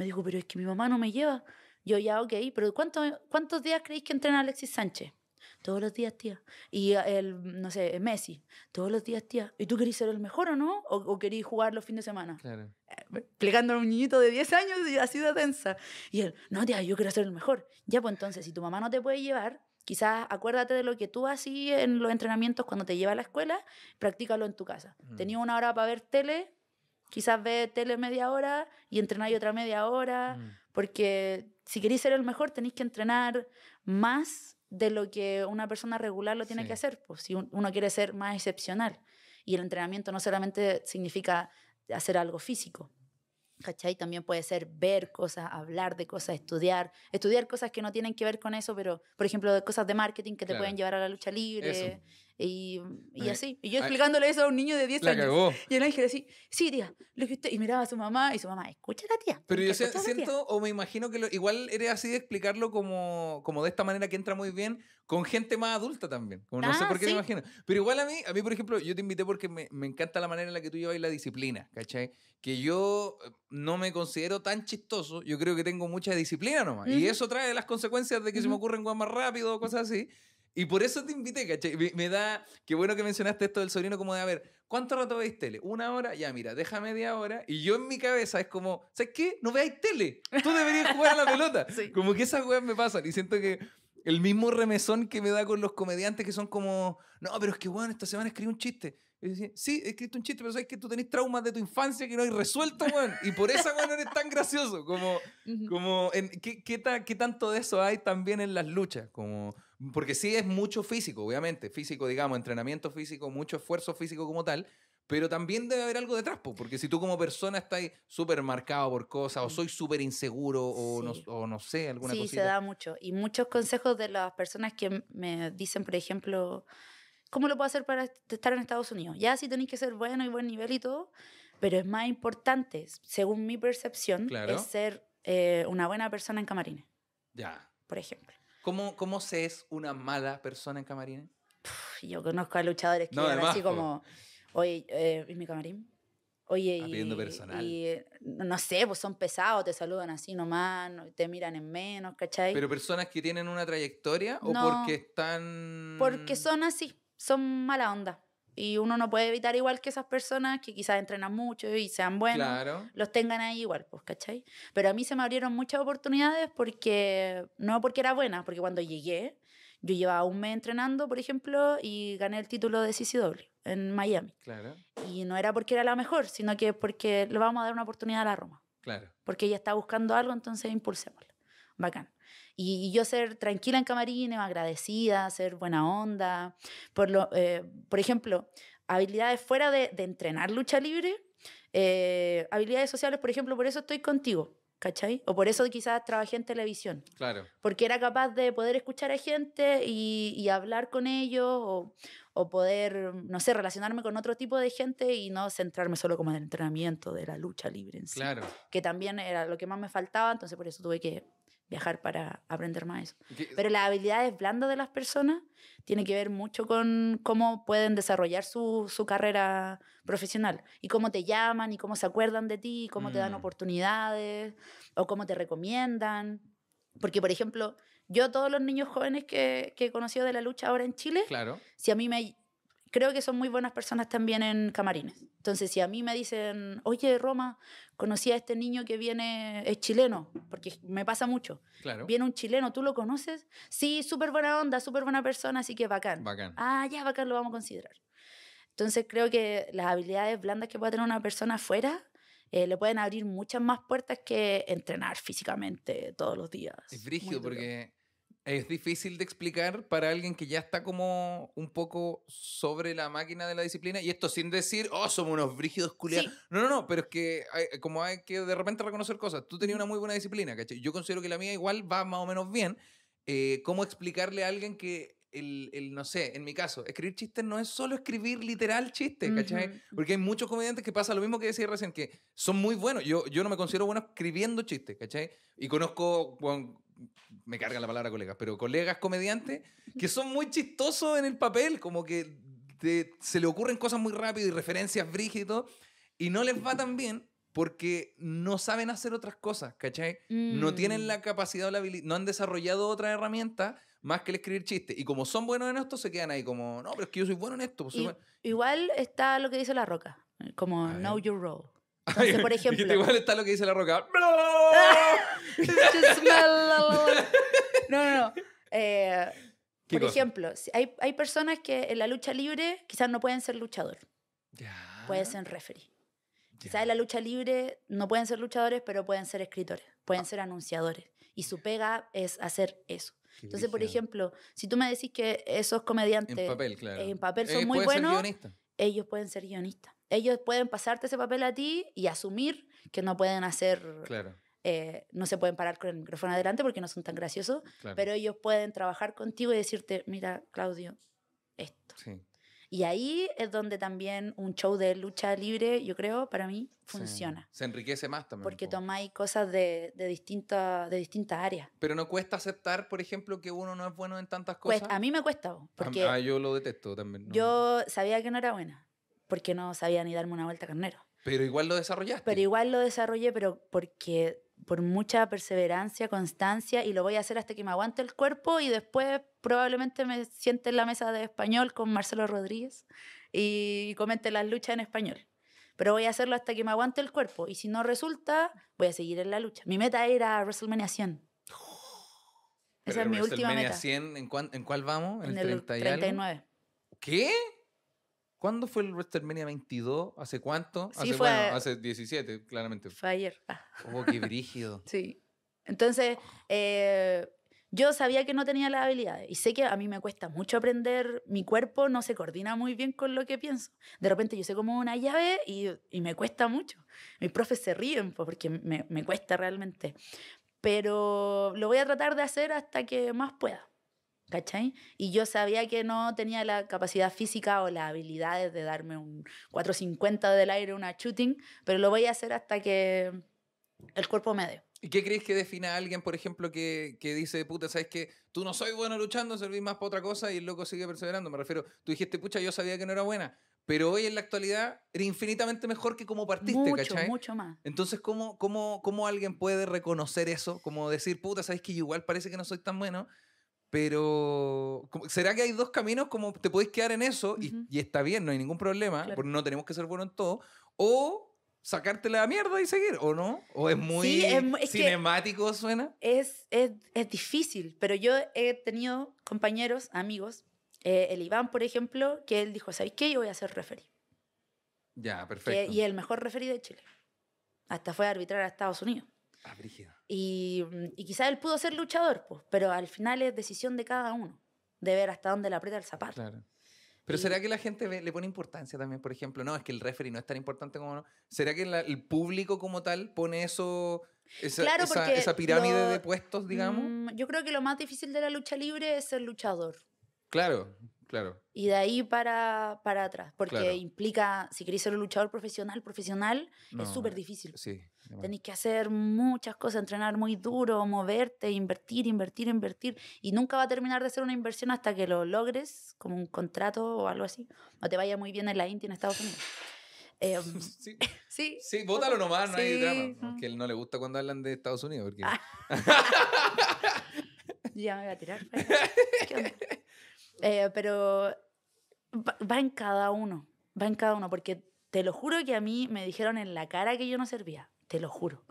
Me dijo, pero es que mi mamá no me lleva. Yo, ya, ok, pero ¿cuánto, ¿cuántos días creéis que entrena Alexis Sánchez? Todos los días, tía. Y el, no sé, Messi, todos los días, tía. ¿Y tú querís ser el mejor o no? ¿O, o querís jugar los fines de semana? Claro. explicando a un niñito de 10 años y así de tensa. Y él, no, tía, yo quiero ser el mejor. Ya, pues entonces, si tu mamá no te puede llevar, quizás acuérdate de lo que tú hacías en los entrenamientos cuando te lleva a la escuela, practícalo en tu casa. Mm. Tenía una hora para ver tele, quizás ve tele media hora y entrenáis otra media hora, Mm. porque si queréis ser el mejor tenéis que entrenar más de lo que una persona regular lo tiene Sí. que hacer, pues si un- uno quiere ser más excepcional. Y el entrenamiento no solamente significa hacer algo físico, ¿cachai? También puede ser ver cosas, hablar de cosas, estudiar, estudiar cosas que no tienen que ver con eso, pero, por ejemplo, de cosas de marketing que te Claro. pueden llevar a la lucha libre Eso. Y, y así. Y yo explicándole eso a un niño de 10 La años. cagó. Y el ángel así, sí, tía, lo que usted... Y miraba a su mamá y su mamá, escucha la tía. Pero yo tienes que si- escuchar a la tía". siento o me imagino que lo- igual eres así de explicarlo como, como de esta manera que entra muy bien con gente más adulta también. Como no sé Ah, por qué sí. me imagino. Pero igual a mí, a mí, por ejemplo, yo te invité porque me, me encanta la manera en la que tú llevas la disciplina, ¿cachai? Que yo eh, no me considero tan chistoso, yo creo que tengo mucha disciplina nomás. Y Ujú. eso trae las consecuencias de que se me ocurren cosas más rápido cosas así. Y por eso te invité, ¿cachai? Me, me da, qué bueno que mencionaste esto del sobrino, como de, a ver, ¿cuánto rato veis tele? ¿Una hora? Ya, mira, deja media hora. Y yo en mi cabeza es como, ¿sabes qué? No veáis tele. Tú deberías jugar a la pelota. Sí. Como que esas weas me pasan. Y siento que el mismo remesón que me da con los comediantes que son como, no, pero es que, bueno, esta semana escribí un chiste. Y decía, sí, he escrito un chiste, pero sabes que tú tenés traumas de tu infancia que no hay resuelto, weón. Y por eso, weón, eres tan gracioso. Como, Ujú. como en, ¿qué, qué, ta- qué tanto de eso hay también en las luchas? Como, porque sí es mucho físico, obviamente. Físico, digamos, entrenamiento físico, mucho esfuerzo físico como tal. Pero también debe haber algo detrás, po, porque si tú como persona estás súper marcado por cosas, o soy súper inseguro, o, no, Sí. o no sé, alguna Sí, cosita. se da mucho. Y muchos consejos de las personas que me dicen, por ejemplo, ¿cómo lo puedo hacer para est- estar en Estados Unidos? Ya sí tenéis que ser bueno y buen nivel y todo, pero es más importante, según mi percepción, Claro. es ser eh, una buena persona en camarines, Ya. por ejemplo. ¿Cómo, ¿Cómo se es una mala persona en camarines? Yo conozco a luchadores que No, eran además, así como, oye, eh, ¿es mi camarín? Oye, Ah, y, personal. y, eh, no sé, pues son pesados, te saludan así nomás, no- te miran en menos, ¿cachai? ¿Pero personas que tienen una trayectoria o No, porque están...? Porque son así, son mala onda. Y uno no puede evitar igual que esas personas que quizás entrenan mucho y sean buenos, Claro. los tengan ahí igual, pues, ¿cachai? Pero a mí se me abrieron muchas oportunidades porque, no porque era buena, porque cuando llegué, yo llevaba un mes entrenando, por ejemplo, y gané el título de CCW en Miami. Claro, Y no era porque era la mejor, sino que porque le vamos a dar una oportunidad a la Roma. claro. Porque ella está buscando algo, entonces impulsémosla. Bacán. Y, y yo ser tranquila en camarines, agradecida, ser buena onda. Por, lo, eh, por ejemplo, habilidades fuera de, de entrenar lucha libre, eh, habilidades sociales, por ejemplo, por eso estoy contigo, ¿cachai? O por eso quizás trabajé en televisión Claro. porque era capaz de poder escuchar a gente y, y hablar con ellos o, o poder, no sé, relacionarme con otro tipo de gente y no centrarme solo como en el entrenamiento de la lucha libre en sí, Claro. que también era lo que más me faltaba, entonces por eso tuve que viajar para aprender más eso. Pero las habilidades blandas de las personas tiene que ver mucho con cómo pueden desarrollar su, su carrera profesional y cómo te llaman y cómo se acuerdan de ti, cómo te dan Mm. oportunidades o cómo te recomiendan. Porque, por ejemplo, yo todos los niños jóvenes que, que he conocido de la lucha ahora en Chile, Claro. si a mí me... Creo que son muy buenas personas también en camarines. Entonces, si a mí me dicen, oye, Roma, conocí a este niño que viene, es chileno, porque me pasa mucho. Claro. Viene un chileno, ¿tú lo conoces? Sí, súper buena onda, súper buena persona, así que bacán. Bacán. Ah, ya, bacán, lo vamos a considerar. Entonces creo que las habilidades blandas que pueda tener una persona afuera eh, le pueden abrir muchas más puertas que entrenar físicamente todos los días. Es brígido porque es difícil de explicar para alguien que ya está como un poco sobre la máquina de la disciplina. Y esto sin decir, oh, somos unos brígidos culiados. Sí. No, no, no, pero es que hay- como hay que de repente reconocer cosas. Tú tenías una muy buena disciplina, ¿cachai? Yo considero que la mía igual va más o menos bien. Eh, ¿Cómo explicarle a alguien que el, el, no sé, en mi caso, escribir chistes no es solo escribir literal chistes, ¿cachai? Ujú. Porque hay muchos comediantes que pasa lo mismo que decía recién, que son muy buenos. Yo, yo no me considero bueno escribiendo chistes, ¿cachai? Y conozco, bueno, me carga la palabra colegas, pero colegas comediantes que son muy chistosos en el papel, como que te- se le ocurren cosas muy rápido y referencias brígidas y todo, y no les va tan bien porque no saben hacer otras cosas, ¿cachai? No tienen Mm. la capacidad o la habilidad, no han desarrollado otra herramienta más que el escribir chistes. Y como son buenos en esto, se quedan ahí como, no, pero es que yo soy bueno en esto. pues soy Y- bueno". Igual está lo que dice La Roca, como know your role. Entonces, por Dijiste, ejemplo- igual está lo que dice la roca. No, no, no. Eh, ¿Qué por cosa? ejemplo, hay, hay personas que en la lucha libre quizás no pueden ser luchador, Ya, pueden ser referee. Quizás en la lucha libre no pueden ser luchadores, pero pueden ser escritores, pueden ser anunciadores. Y su pega es hacer eso. Qué Entonces, por ejemplo, si tú me decís que esos comediantes En papel, claro. en papel Eh, son muy buenos, ellos pueden ser guionistas. Ellos pueden pasarte ese papel a ti y asumir que no pueden hacer, Claro, eh, no se pueden parar con el micrófono adelante porque no son tan graciosos, claro. pero ellos pueden trabajar contigo y decirte, mira, Claudio, esto. Sí, Y ahí es donde también un show de lucha libre, yo creo, para mí, sí. funciona. Se enriquece más también. Porque po. tomáis cosas de, de, distinta- de distintas áreas. Pero no cuesta aceptar, por ejemplo, que uno no es bueno en tantas Pues, cosas. a mí me cuesta, porque ah, yo lo detesto también. no. yo sabía que no era buena, porque no sabía ni darme una vuelta a carnero. Pero igual lo desarrollaste. Pero igual lo desarrollé, pero porque por mucha perseverancia, constancia, y lo voy a hacer hasta que me aguante el cuerpo y después probablemente me siente en la mesa de español con Marcelo Rodríguez y comente las luchas en español. Pero voy a hacerlo hasta que me aguante el cuerpo y si no resulta, voy a seguir en la lucha. Mi meta era WrestleMania 100. Pero Esa es mi última meta. 100, ¿en, cuán- ¿en cuál vamos? En el el 30 y algo? 39. ¿Qué? ¿Cuándo fue el WrestleMania 22? ¿Hace cuánto? Sí, hace, fue- bueno, hace 17, claramente. Fue ayer. Ah, Oh, qué brígido. sí. Entonces, eh, yo sabía que no tenía las habilidades y sé que a mí me cuesta mucho aprender, mi cuerpo no se coordina muy bien con lo que pienso. De repente yo sé como una llave y, y me cuesta mucho. Mis profes se ríen porque me, me cuesta realmente. Pero lo voy a tratar de hacer hasta que más pueda. ¿Cachai? Y yo sabía que no tenía la capacidad física o las habilidades de darme un 450 del aire, una shooting, pero lo voy a hacer hasta que el cuerpo me dé. ¿Y qué crees que define a alguien, por ejemplo, que, que dice, puta, sabes que tú no soy bueno luchando, servís más para otra cosa y el loco sigue perseverando? Me refiero, tú dijiste, pucha, yo sabía que no era buena, pero hoy en la actualidad eres infinitamente mejor que como partiste, mucho, ¿cachai? mucho más. Entonces, ¿cómo, cómo, ¿cómo alguien puede reconocer eso? Como decir, puta, sabes que igual parece que no soy tan bueno, pero ¿será que hay dos caminos? Como te podéis quedar en eso y, está bien, no hay ningún problema, Claro. porque no tenemos que ser buenos en todo, o sacarte la mierda y seguir, ¿o no? ¿O es muy Sí, es mu- es que- cinemático suena? Es, es, es difícil, pero yo he tenido compañeros, amigos, eh, el Iván, por ejemplo, que él dijo, ¿sabéis qué? Yo voy a ser referee. Ya, Que- perfecto. y el mejor referee de Chile. Hasta fue a arbitrar a Estados Unidos. Ah. Y, mm, y quizás él pudo ser luchador, pues, pero al final es decisión de cada uno, de ver hasta dónde le aprieta el zapato. Claro. Pero Y- ¿será que la gente ve- le pone importancia también, por ejemplo? No, es que el referee no es tan importante como no. ¿Será que la- el público como tal pone eso, esa, Claro, esa- esa pirámide lo- de puestos, digamos? Mm, yo creo que lo más difícil de la lucha libre es ser luchador. Claro, claro. Y de ahí para, para atrás, porque Claro. implica, si queréis ser un luchador profesional, profesional, No, es súper difícil. Sí. Tenéis que hacer muchas cosas, entrenar muy duro, moverte, invertir, invertir, invertir. Y nunca va a terminar de ser una inversión hasta que lo logres, como un contrato o algo así. O te vaya muy bien en la India, en Estados Unidos. Em, Sí, sí. sí, bótalo nomás, no hay drama. no. Que él no le gusta cuando hablan de Estados Unidos. Porque... Ah. Ya me voy a tirar. ¿Qué onda? Eh, pero va, en cada uno, va en cada uno, porque te lo juro que a mí me dijeron en la cara que yo no servía, te lo juro.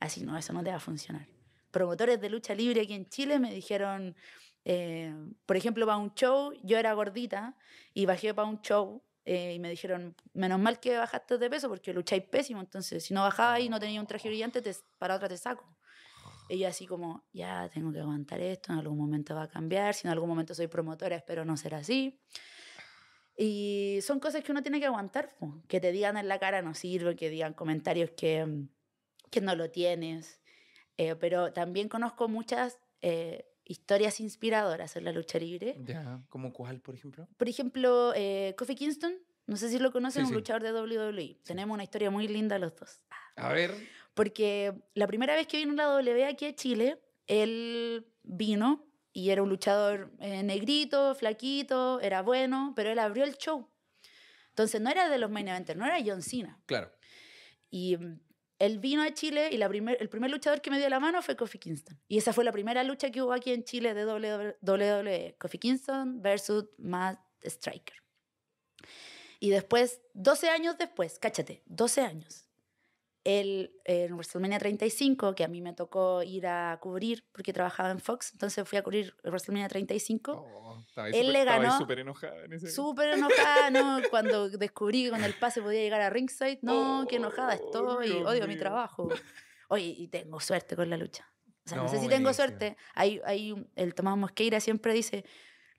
Así no, eso no te va a funcionar. Promotores de lucha libre aquí en Chile me dijeron, eh, por ejemplo, para un show, yo era gordita y bajé para un show eh, y me dijeron, menos mal que bajaste de peso porque lucháis pésimo, entonces si no bajabas y no tenías un traje brillante, te- para otra te saco. Yo así como, ya tengo que aguantar esto, en algún momento va a cambiar, si en algún momento soy promotora, espero no ser así. Y son cosas que uno tiene que aguantar, po. que te digan en la cara no sirve, que digan comentarios que, mm, que no lo tienes. Eh, pero también conozco muchas eh, historias inspiradoras en la lucha libre. Ya, ¿como cuál, por ejemplo? Por ejemplo, eh, Kofi Kingston, no sé si lo conocen, Sí, un sí. luchador de WWE. Tenemos una historia muy linda los dos. A ver. Porque la primera vez que vino la W aquí a Chile, él vino y era un luchador eh, negrito, flaquito, era bueno, pero él abrió el show. Entonces no era de los main eventers, no era John Cena. Claro. Y mm, él vino a Chile y la primer, el primer luchador que me dio la mano fue Kofi Kingston. Y esa fue la primera lucha que hubo aquí en Chile de WWE. Kofi Kingston versus Matt Striker. Y después, 12 años después, cáchate, 12 años, él en WrestleMania 35, que a mí me tocó ir a cubrir porque trabajaba en Fox, entonces fui a cubrir WrestleMania 35. Oh, Él súper- le ganó súper enojada en ese... Súper enojada, ¿no? Cuando descubrí que con el pase podía llegar a ringside, no, qué enojada estoy, Dios odio mi mío. trabajo. Oye, y tengo suerte con la lucha. O sea, no, No, sé si tengo suerte. Hay, hay, el Tomás Mosqueira siempre dice,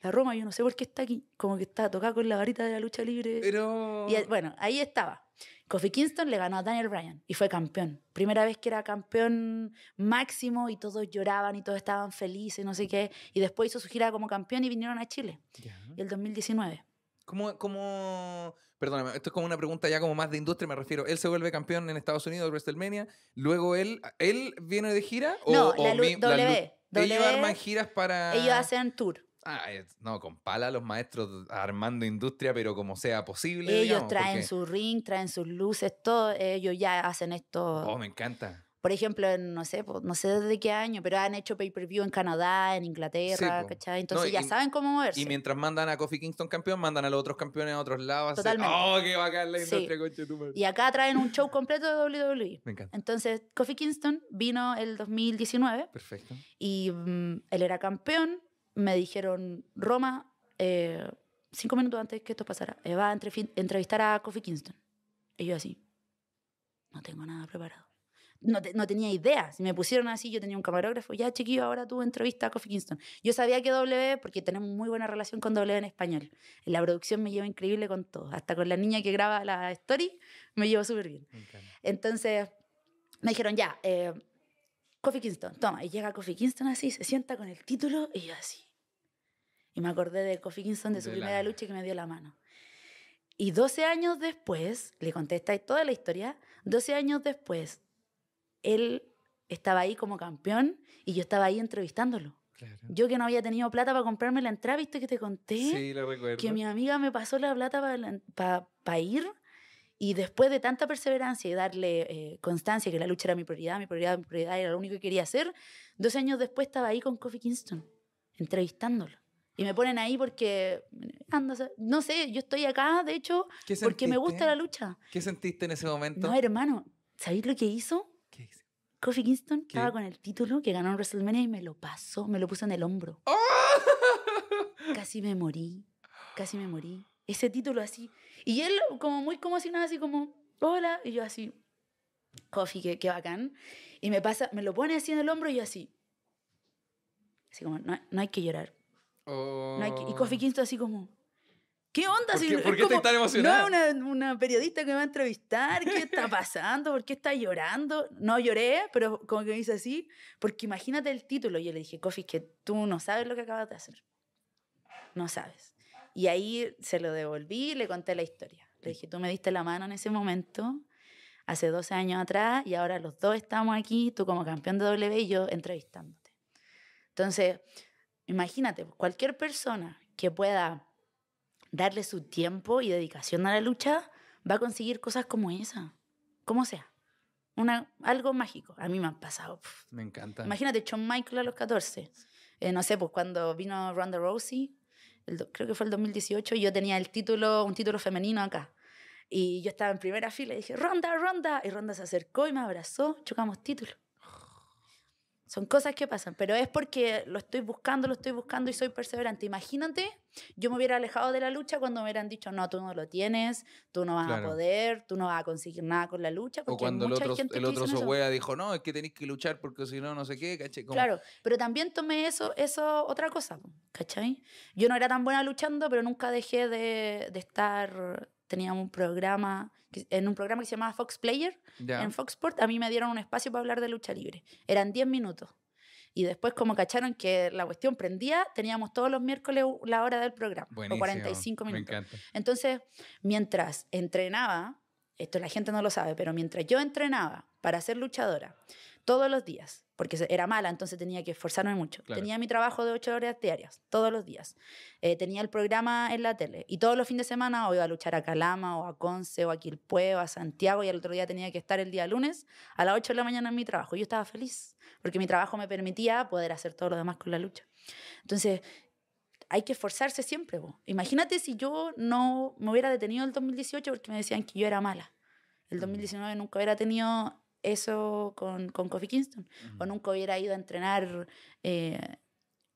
la Roma, yo no sé por qué está aquí, como que está tocada con la varita de la lucha libre. Pero... Y bueno, ahí estaba. Kofi Kingston le ganó a Daniel Bryan y fue campeón. Primera vez que era campeón máximo y todos lloraban y todos estaban felices, no sé qué. Y después hizo su gira como campeón y vinieron a Chile. Ya. Y el 2019. ¿Cómo, cómo... Perdóname, esto es como una pregunta ya como más de industria, me refiero. Él se vuelve campeón en Estados Unidos de WrestleMania, luego él, ¿él viene de gira? ¿O, No, o la lu- mi- la W, Ellos W, arman giras para... Ellos hacen tour. Ah, es- no, con pala los maestros armando industria, pero como sea posible. Ellos digamos, traen porque- su ring, traen sus luces, todo. Ellos ya hacen esto. Oh, me encanta. Por ejemplo, no sé, no sé desde qué año, pero han hecho pay-per-view en Canadá, en Inglaterra, po. ¿cachai? Entonces y- ya saben cómo moverse. Y mientras mandan a Kofi Kingston campeón, mandan a los otros campeones a otros lados. a hacer- Totalmente. ¡Oh, qué bacán la Sí. industria, conche tu madre! Y acá traen un show completo de WWE. Me encanta. Entonces, Kofi Kingston vino el 2019 Perfecto. y mm, él era campeón. Me dijeron, Roma, eh, cinco minutos antes que esto pasara, eh, va a entrevistar a Kofi Kingston. Y yo así, no tengo nada preparado. No, te- no tenía idea. Si me pusieron así, yo tenía un camarógrafo, ya chiquillo, ahora tú entrevista a Kofi Kingston. Yo sabía que W, porque tenemos muy buena relación con W en español. En la producción me llevo increíble con todo. Hasta con la niña que graba la story, me llevo súper bien. Entonces me dijeron, ya, eh, Kofi Kingston, toma. Y llega Kofi Kingston así, se sienta con el título y yo así. Y me acordé de Kofi Kingston de su De la- primera lucha que me dio la mano. Y 12 años después, le conté toda la historia, 12 años después, él estaba ahí como campeón y yo estaba ahí entrevistándolo. Claro. Yo que no había tenido plata para comprarme la entrada, ¿viste que te conté? Sí, lo recuerdo. que mi amiga me pasó la plata para ir y después de tanta perseverancia y darle eh, constancia que la lucha era mi prioridad, mi prioridad, mi prioridad era lo único que quería hacer, dos años después estaba ahí con Kofi Kingston, entrevistándolo. Y me ponen ahí porque, no sé, yo estoy acá, de hecho, ¿Qué porque me sentiste? gusta la lucha. ¿Qué sentiste en ese momento? No, hermano, ¿sabéis lo que hizo? ¿Qué hice? Kofi Kingston ¿Qué? estaba con el título que ganó en WrestleMania y me lo pasó, me lo puso en el hombro. ¡Oh! Casi me morí, casi me morí. Ese título así. Y él como muy como si nada, así como, hola. Y yo así, Kofi, qué, qué bacán. Y me pasa, me lo pone así en el hombro y yo así. Así como, no, no hay que llorar. No hay que- y Kofi Oh. Kingston así como, ¿qué onda? ¿Por Si qué- es por qué como, estás tan emocionada? No, es una, una periodista que me va a entrevistar. ¿Qué está pasando? ¿Por qué está llorando? No lloré, pero como que me dice así. Porque imagínate el título. Y yo le dije, Kofi, que tú no sabes lo que acabas de hacer. No sabes. Y ahí se lo devolví y le conté la historia. Le dije, tú me diste la mano en ese momento, hace 12 años atrás, y ahora los dos estamos aquí, tú como campeón de W y yo entrevistándote. Entonces, imagínate, cualquier persona que pueda darle su tiempo y dedicación a la lucha va a conseguir cosas como esa, como sea. Una, algo mágico. A mí me han pasado. Me encanta. Imagínate, Shawn Michael a los 14. Eh, no sé, pues cuando vino Ronda Rousey, el creo que fue el 2018, y yo tenía el título, un título femenino acá. Y yo estaba en primera fila y dije, Ronda, Ronda. Y Ronda se acercó y me abrazó, chocamos título. Son cosas que pasan, pero es porque lo estoy buscando, lo estoy buscando y soy perseverante. Imagínate, yo me hubiera alejado de la lucha cuando me hubieran dicho, no, tú no lo tienes, tú no vas Claro. a poder, tú no vas a conseguir nada con la lucha. O porque hay cuando el mucha otro, gente el otro dijo, no, es que tenéis que luchar porque si no, no sé qué. Como- Claro, pero también tomé eso, eso otra cosa, ¿cachai? Yo no era tan buena luchando, pero nunca dejé de, de estar, teníamos un programa, en un programa que se llamaba Fox Player, en Fox Sport, a mí me dieron un espacio para hablar de lucha libre. Eran 10 minutos. Y después, como cacharon que la cuestión prendía, teníamos todos los miércoles la hora del programa, Buenísimo. o 45 Me minutos. encanta. Entonces, mientras entrenaba, esto la gente no lo sabe, pero mientras yo entrenaba para ser luchadora todos los días, porque era mala, entonces tenía que esforzarme mucho. Claro. Tenía mi trabajo de ocho horas diarias, todos los días. Eh, tenía el programa en la tele y todos los fines de semana o iba a luchar a Calama o a Conce o a Quilpué o a Santiago y el otro día tenía que estar el día lunes a las 8 de la mañana en mi trabajo. Yo estaba feliz porque mi trabajo me permitía poder hacer todo lo demás con la lucha. Entonces, hay que esforzarse siempre. Imagínate si yo no me hubiera detenido el 2018 porque me decían que yo era mala. El 2019 nunca hubiera tenido eso con, con Kofi Kingston. O nunca hubiera ido a entrenar eh,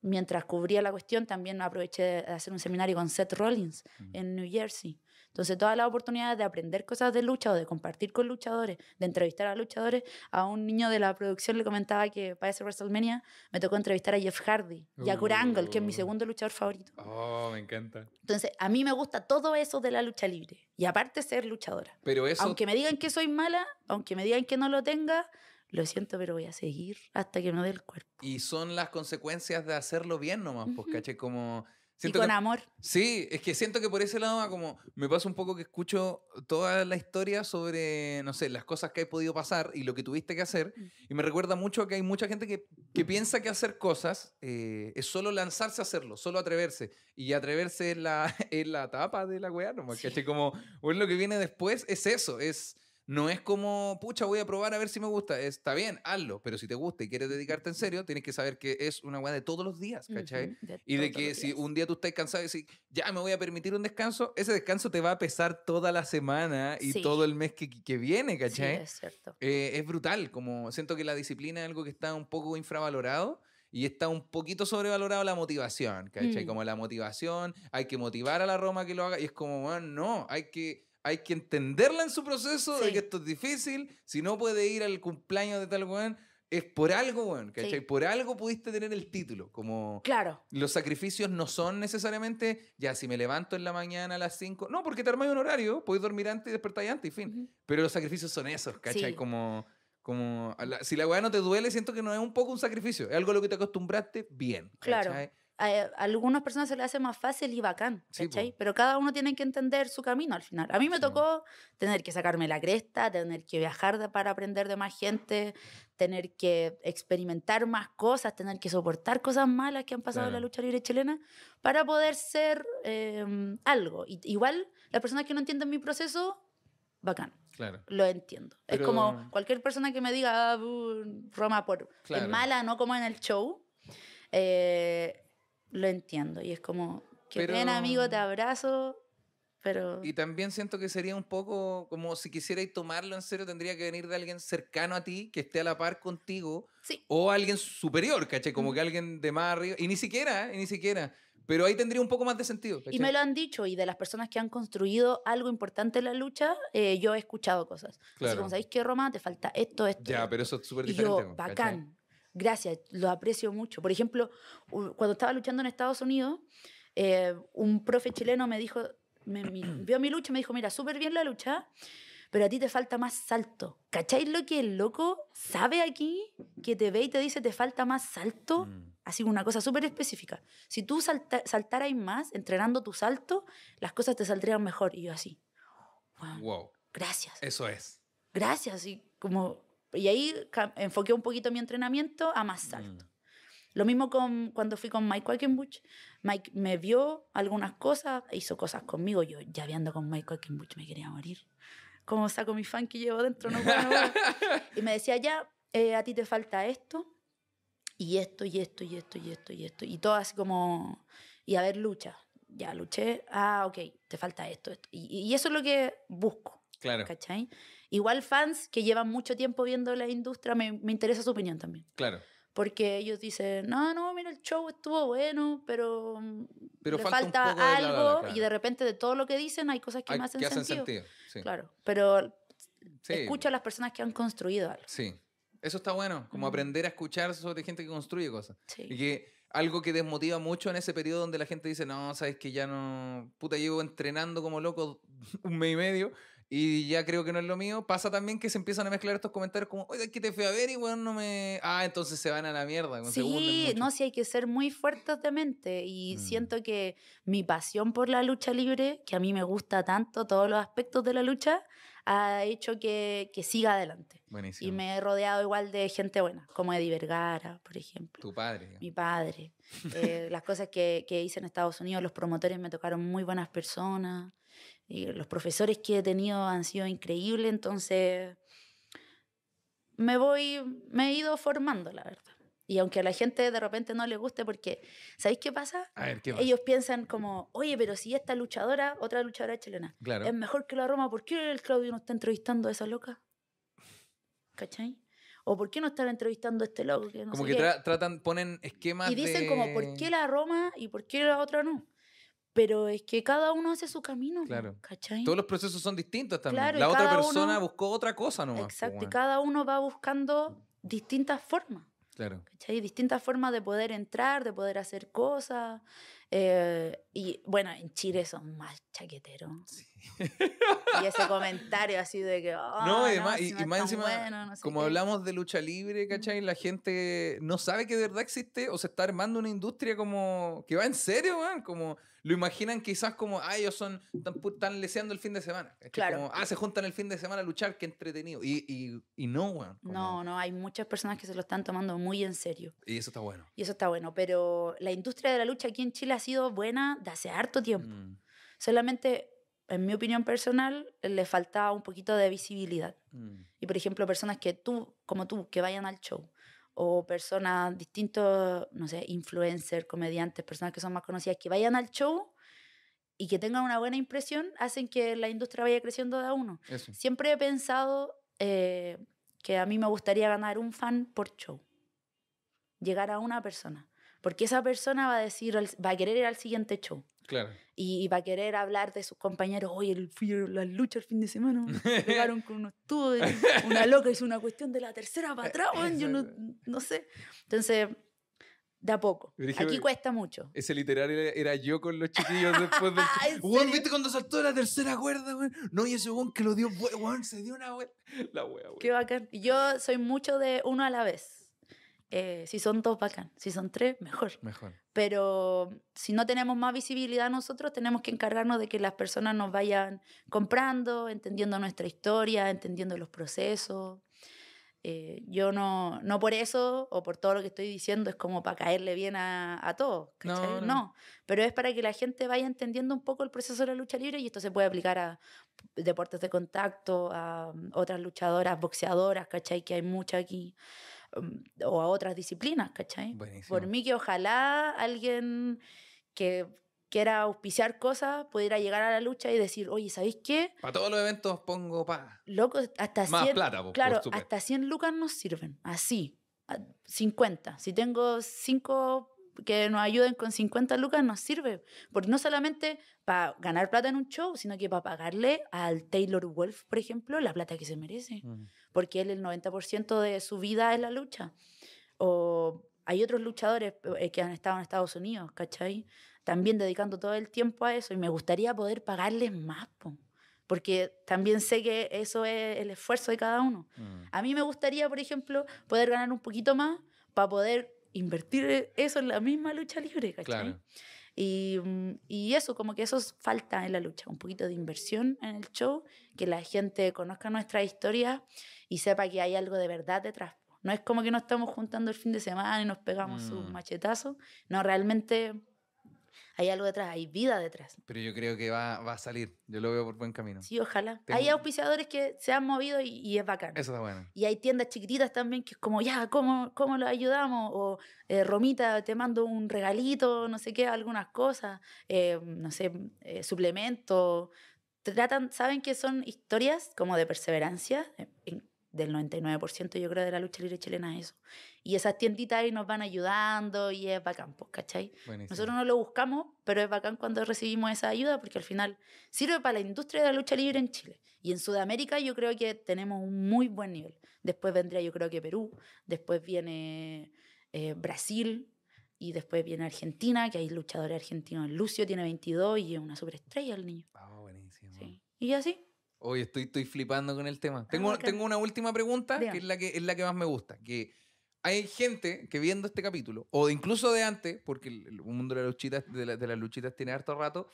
mientras cubría la cuestión. También aproveché de hacer un seminario con Seth Rollins en New Jersey. Entonces, todas las oportunidades de aprender cosas de lucha o de compartir con luchadores, de entrevistar a luchadores. A un niño de la producción le comentaba que para ese WrestleMania me tocó entrevistar a Jeff Hardy y a Kurt Angle, que es mi Uh. segundo luchador favorito. Oh, me encanta. Entonces, a mí me gusta todo eso de la lucha libre. Y aparte ser luchadora. Pero eso, Aunque me digan que soy mala, aunque me digan que no lo tenga, lo siento, pero voy a seguir hasta que me dé el cuerpo. y son las consecuencias de hacerlo bien nomás, pues, caché, como... Y con que- amor. Sí, es que siento que por ese lado como me pasa un poco que escucho toda la historia sobre, no sé, las cosas que hay podido pasar y lo que tuviste que hacer. Mm. Y me recuerda mucho que hay mucha gente que, que piensa que hacer cosas eh, es solo lanzarse a hacerlo, solo atreverse. Y atreverse es la, es la tapa de la weá, nomás, Sí. Como, bueno, lo que viene después es eso, es... No es como, pucha, voy a probar a ver si me gusta. Está bien, hazlo. Pero si te gusta y quieres dedicarte en serio, tienes que saber que es una weá de todos los días, ¿cachai? De Y de que si días. un día tú estás cansado y decís, ya me voy a permitir un descanso, ese descanso te va a pesar toda la semana y Sí. todo el mes que, que viene, Sí, ¿cachai? es cierto. Eh, es brutal, como siento que la disciplina es algo que está un poco infravalorado y está un poquito sobrevalorado la motivación, ¿cachai? Mm. Como la motivación, hay que motivar a la Roma que lo haga y es como, bueno, no, hay que, hay que entenderla en su proceso de Sí. que esto es difícil, si no puede ir al cumpleaños de tal weón, es por algo, weón, ¿cachai? Sí. Por algo pudiste tener el título, como... Claro. Los sacrificios no son necesariamente, ya, si me levanto en la mañana a las 5, no, porque te armáis un horario, podéis dormir antes y despertar antes y fin. Ujú. Pero los sacrificios son esos, ¿cachai? Sí. Como, como la- si la weá no te duele, siento que no es un poco un sacrificio, es algo a lo que te acostumbraste bien. Claro. A, a algunas personas se les hace más fácil y bacán, Sí. Pero cada uno tiene que entender su camino al final. A mí me Sí. tocó tener que sacarme la cresta, tener que viajar de- para aprender de más gente, tener que experimentar más cosas, tener que soportar cosas malas que han pasado en la Claro. lucha libre chilena para poder ser eh, algo. Y, igual, las personas que no entienden mi proceso, bacán. Claro. Lo entiendo. Pero- Es como cualquier persona que me diga, ah, Roma, por, Claro. es mala, no como en el show, eh, lo entiendo. Y es como, qué Pero- pena, amigo, te abrazo, pero... Y también siento que sería un poco como si quisierais tomarlo en serio, tendría que venir de alguien cercano a ti, que esté a la par contigo, Sí, o alguien superior, ¿cachai? Como que alguien de más arriba, y ni siquiera, y ni siquiera. Pero ahí tendría un poco más de sentido. y me lo han dicho, y de las personas que han construido algo importante en la lucha, eh, yo he escuchado cosas. Así Claro. como, ¿sabéis qué, Roma? Te falta esto, esto. Ya, esto". pero eso es súper Y diferente. yo, po, ¿cachai? bacán, gracias, lo aprecio mucho. Por ejemplo, cuando estaba luchando en Estados Unidos, eh, un profe chileno me dijo, me, vio mi lucha y me dijo, mira, súper bien la lucha, pero a ti te falta más salto. ¿Cacháis lo que el loco sabe aquí? Que te ve y te dice, te falta más salto. Mm. Así una cosa súper específica. Si tú salta, saltaras más entrenando tu salto, las cosas te saldrían mejor. Y yo así, "Wow, Wow, gracias eso es. gracias. Y, como, y ahí enfoqué un poquito mi entrenamiento a más salto. Mm. Lo mismo con cuando fui con Mike Quackenbush. Mike me vio algunas cosas, hizo cosas conmigo. Yo ya viendo con Mike Quackenbush me quería morir. Como saco mi fan que llevo dentro, no puedo, no puedo. Y me decía, ya, eh, a ti te falta esto, y esto, y esto, y esto, y esto, y esto. Y todo así como, y a ver, lucha. Ya luché, ah, ok, te falta esto, esto. Y, y eso es lo que busco. Claro, ¿cachai? Igual fans que llevan mucho tiempo viendo la industria, me, me interesa su opinión también. claro. Porque ellos dicen, no, no, mira, el show estuvo bueno, pero, mm, Pero le falta un falta, poco de bla, bla, bla, algo claro. y de repente de todo lo que dicen hay cosas que Hay- me hacen que hacen sentido. sentido. Sí. Claro, pero Sí. escucho a las personas que han construido algo. Sí. Eso está bueno, como Mm. aprender a escuchar sobre gente que construye cosas. Sí. Y que algo que desmotiva mucho en ese periodo donde la gente dice, no, sabes que ya no, puta, llevo entrenando como loco un mes y medio y ya creo que no es lo mío. Pasa también que se empiezan a mezclar estos comentarios como, oye, que te fui a ver y bueno, no me... Ah, entonces se van a la mierda. Sí, no, sí hay que ser muy fuertes de mente y Mm. siento que mi pasión por la lucha libre, que a mí me gusta tanto todos los aspectos de la lucha, ha hecho que, que siga adelante. Buenísimo. Y me he rodeado igual de gente buena, como Eddie Vergara, por ejemplo. Tu padre. Mi padre. Eh, las cosas que, que hice en Estados Unidos, los promotores me tocaron muy buenas personas. Y los profesores que he tenido han sido increíbles, entonces me voy, me he ido formando, la verdad. Y aunque a la gente de repente no le guste, porque, ¿sabéis qué pasa? A ver, ¿qué pasa? Ellos piensan como, oye, pero si esta luchadora, otra luchadora chilena, Claro. es mejor que la Roma, ¿por qué el Claudio no está entrevistando a esa loca? ¿Cachai? ¿O por qué no están entrevistando a este loco? Que no como sé que qué? tratan, ponen esquemas Y dicen de- como, ¿por qué la Roma y por qué la otra no? Pero es que cada uno hace su camino, Claro. ¿cachai? Todos los procesos son distintos también. Claro, la otra persona uno- buscó otra cosa nomás. Exacto, y cada uno va buscando distintas formas, Claro. ¿cachai? Distintas formas de poder entrar, de poder hacer cosas. eh, y bueno, en Chile son más chaqueteros. Y ese comentario así de que. "Ah, No, y además- si y- no y más encima, bueno, no sé Como qué". hablamos de lucha libre, ¿cachai? La gente no sabe que de verdad existe o se está armando una industria como que va en serio, weón. Como lo imaginan quizás como, ah, ellos son, están, están leseando el fin de semana. ¿cachai? Claro. Como, ah, se juntan el fin de semana a luchar, qué entretenido. Y, y, y no, weón. como- No, no, hay muchas personas que se lo están tomando muy en serio. Y eso está bueno. Y eso está bueno. Pero la industria de la lucha aquí en Chile ha sido buena de hace harto tiempo. Mm, Solamente, en mi opinión personal, le faltaba un poquito de visibilidad. mm. Y por ejemplo, personas que tú, como tú, que vayan al show, o personas distintos, no sé, influencers, comediantes, personas que son más conocidas, que vayan al show y que tengan una buena impresión, hacen que la industria vaya creciendo de a uno. Eso. Siempre he pensado eh, que a mí me gustaría ganar un fan por show. llegar a una persona. Porque esa persona va a decir, va a querer ir al siguiente show. Claro. Y va a querer hablar de sus compañeros. Oye, el- fui a la lucha el fin de semana. Me pegaron con unos tubos. y Una loca hizo una cuestión de la tercera para atrás. weón, Yo no, no sé. Entonces, de a poco. Brígido. Aquí cuesta mucho. Ese literario era, yo con los chiquillos después del. ¿En Weón? ¿viste cuando saltó de la tercera cuerda, weón? No, y ese weón que lo dio, we- weón, se dio una vuelta. La wea, weón. Qué bacán. Y Yo soy mucho de uno a la vez. Eh, si son dos, bacán. Si son tres, mejor. Mejor. Pero si no tenemos más visibilidad nosotros, tenemos que encargarnos de que las personas nos vayan comprando, entendiendo nuestra historia, entendiendo los procesos. Eh, yo no, no por eso o por todo lo que estoy diciendo es como para caerle bien a, a todos. No, no. no, pero es para que la gente vaya entendiendo un poco el proceso de la lucha libre y esto se puede aplicar a deportes de contacto, a um, otras luchadoras, boxeadoras, ¿cachai? Que hay muchas aquí, o a otras disciplinas, ¿cachai? Buenísimo. Por mí que ojalá alguien que quiera auspiciar cosas pudiera llegar a la lucha y decir, oye, ¿sabéis qué? Para todos los eventos pongo pa. Loco, hasta Más 100, plata, po, claro, hasta 100 lucas nos sirven, así, a- 50. Si tengo 5 que nos ayuden con 50 lucas, nos sirve. Porque no solamente para ganar plata en un show, sino que para pagarle al Taylor Wolf, por ejemplo, la plata que se merece. Porque él el 90% de su vida es la lucha. O hay otros luchadores eh, que han estado en Estados Unidos, ¿cachai? También dedicando todo el tiempo a eso y me gustaría poder pagarles más, po. porque también sé que eso es el esfuerzo de cada uno. Mm. A mí me gustaría, por ejemplo, poder ganar un poquito más para poder invertir eso en la misma lucha libre, ¿cachai? Claro. Y, mm, y eso, como que eso es falta en la lucha, un poquito de inversión en el show, que la gente conozca nuestra historia y sepa que hay algo de verdad detrás. No es como que nos estamos juntando el fin de semana y nos pegamos Mm. machetazos. No, realmente hay algo detrás, hay vida detrás. Pero yo creo que va, va a salir. Yo lo veo por buen camino. Sí, ojalá. Tengo- Hay auspiciadores que se han movido y, y es bacán. Eso está bueno. Y hay tiendas chiquititas también que es como, ya, ¿cómo, cómo los ayudamos? O, eh, Romita, te mando un regalito, no sé qué, algunas cosas, eh, no sé, eh, suplementos. Tratan, saben que son historias como de perseverancia, eh, en- del 99% yo creo de la lucha libre chilena es eso. Y esas tienditas ahí nos van ayudando y es bacán, pues, ¿cachai? Buenísimo. Nosotros no lo buscamos, pero es bacán cuando recibimos esa ayuda porque al final sirve para la industria de la lucha libre en Chile. Y en Sudamérica yo creo que tenemos un muy buen nivel. Después vendría yo creo que Perú, después viene eh, Brasil y después viene Argentina, que hay luchadores argentinos. Lucio tiene 22 y es una superestrella el niño. Ah, buenísimo. Sí. Y así. Oye, estoy, estoy flipando con el tema. Tengo, bacán. tengo una última pregunta que es, la que es la que más me gusta. Que hay gente que viendo este capítulo, o incluso de antes, porque el, el mundo de las luchitas, de, la- de las luchitas tiene harto rato,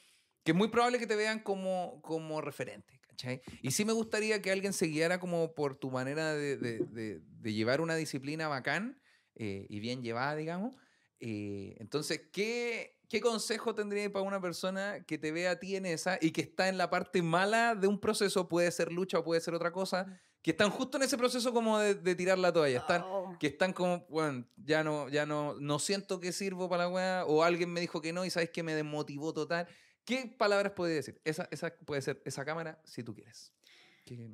que es muy probable que te vean como, como referente, ¿cachai? Y sí me gustaría que alguien se guiara como por tu manera de, de- de- de llevar una disciplina bacán eh, y bien llevada, digamos. Eh, entonces, ¿qué, ¿qué consejo tendría para una persona que te vea a ti en esa y que está en la parte mala de un proceso? Puede ser lucha o puede ser otra cosa. Que están justo en ese proceso como de, de tirar la toalla. Están, Oh. que están como, bueno, ya no, ya no, no siento que sirvo para la weá, o alguien me dijo que no y sabes que me desmotivó total. ¿Qué palabras puede decir? Esa, esa puede ser esa cámara si tú quieres. Que-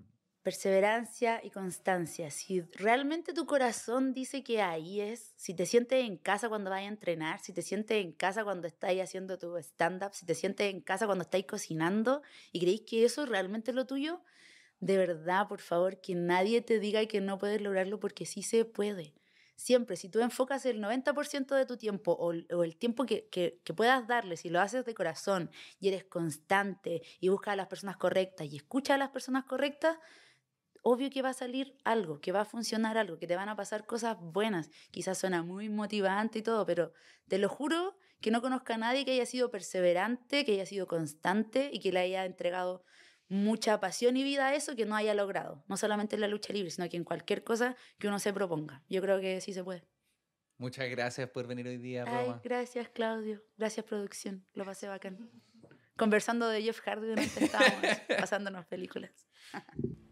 perseverancia y constancia. Si realmente tu corazón dice que ahí es, si te sientes en casa cuando vas a entrenar, si te sientes en casa cuando estáis haciendo tu stand-up, si te sientes en casa cuando estáis cocinando y creéis que eso es realmente lo tuyo, de verdad, por favor, que nadie te diga que no puedes lograrlo porque sí se puede. Siempre, si tú enfocas el 90% de tu tiempo o, el- tiempo que, que- que puedas darle, si lo haces de corazón y eres constante y buscas a las personas correctas y escuchas a las personas correctas, obvio que va a salir algo, que va a funcionar algo, que te van a pasar cosas buenas. Quizás suena muy motivante y todo, pero te lo juro que no conozca a nadie que haya sido perseverante, que haya sido constante y que le haya entregado mucha pasión y vida a eso que no haya logrado. No solamente en la lucha libre, sino que en cualquier cosa que uno se proponga. Yo creo que sí se puede. Muchas gracias por venir hoy día, Ay, Roma. gracias Claudio, gracias producción, lo pasé bacán. Conversando de Jeff Hardy mientras estábamos pasándonos películas.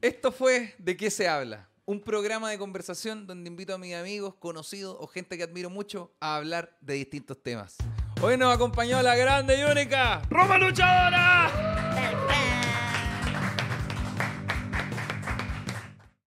Esto fue De qué se habla, un programa de conversación donde invito a mis amigos, conocidos o gente que admiro mucho a hablar de distintos temas. Hoy nos acompañó la grande y única Roma Luchadora.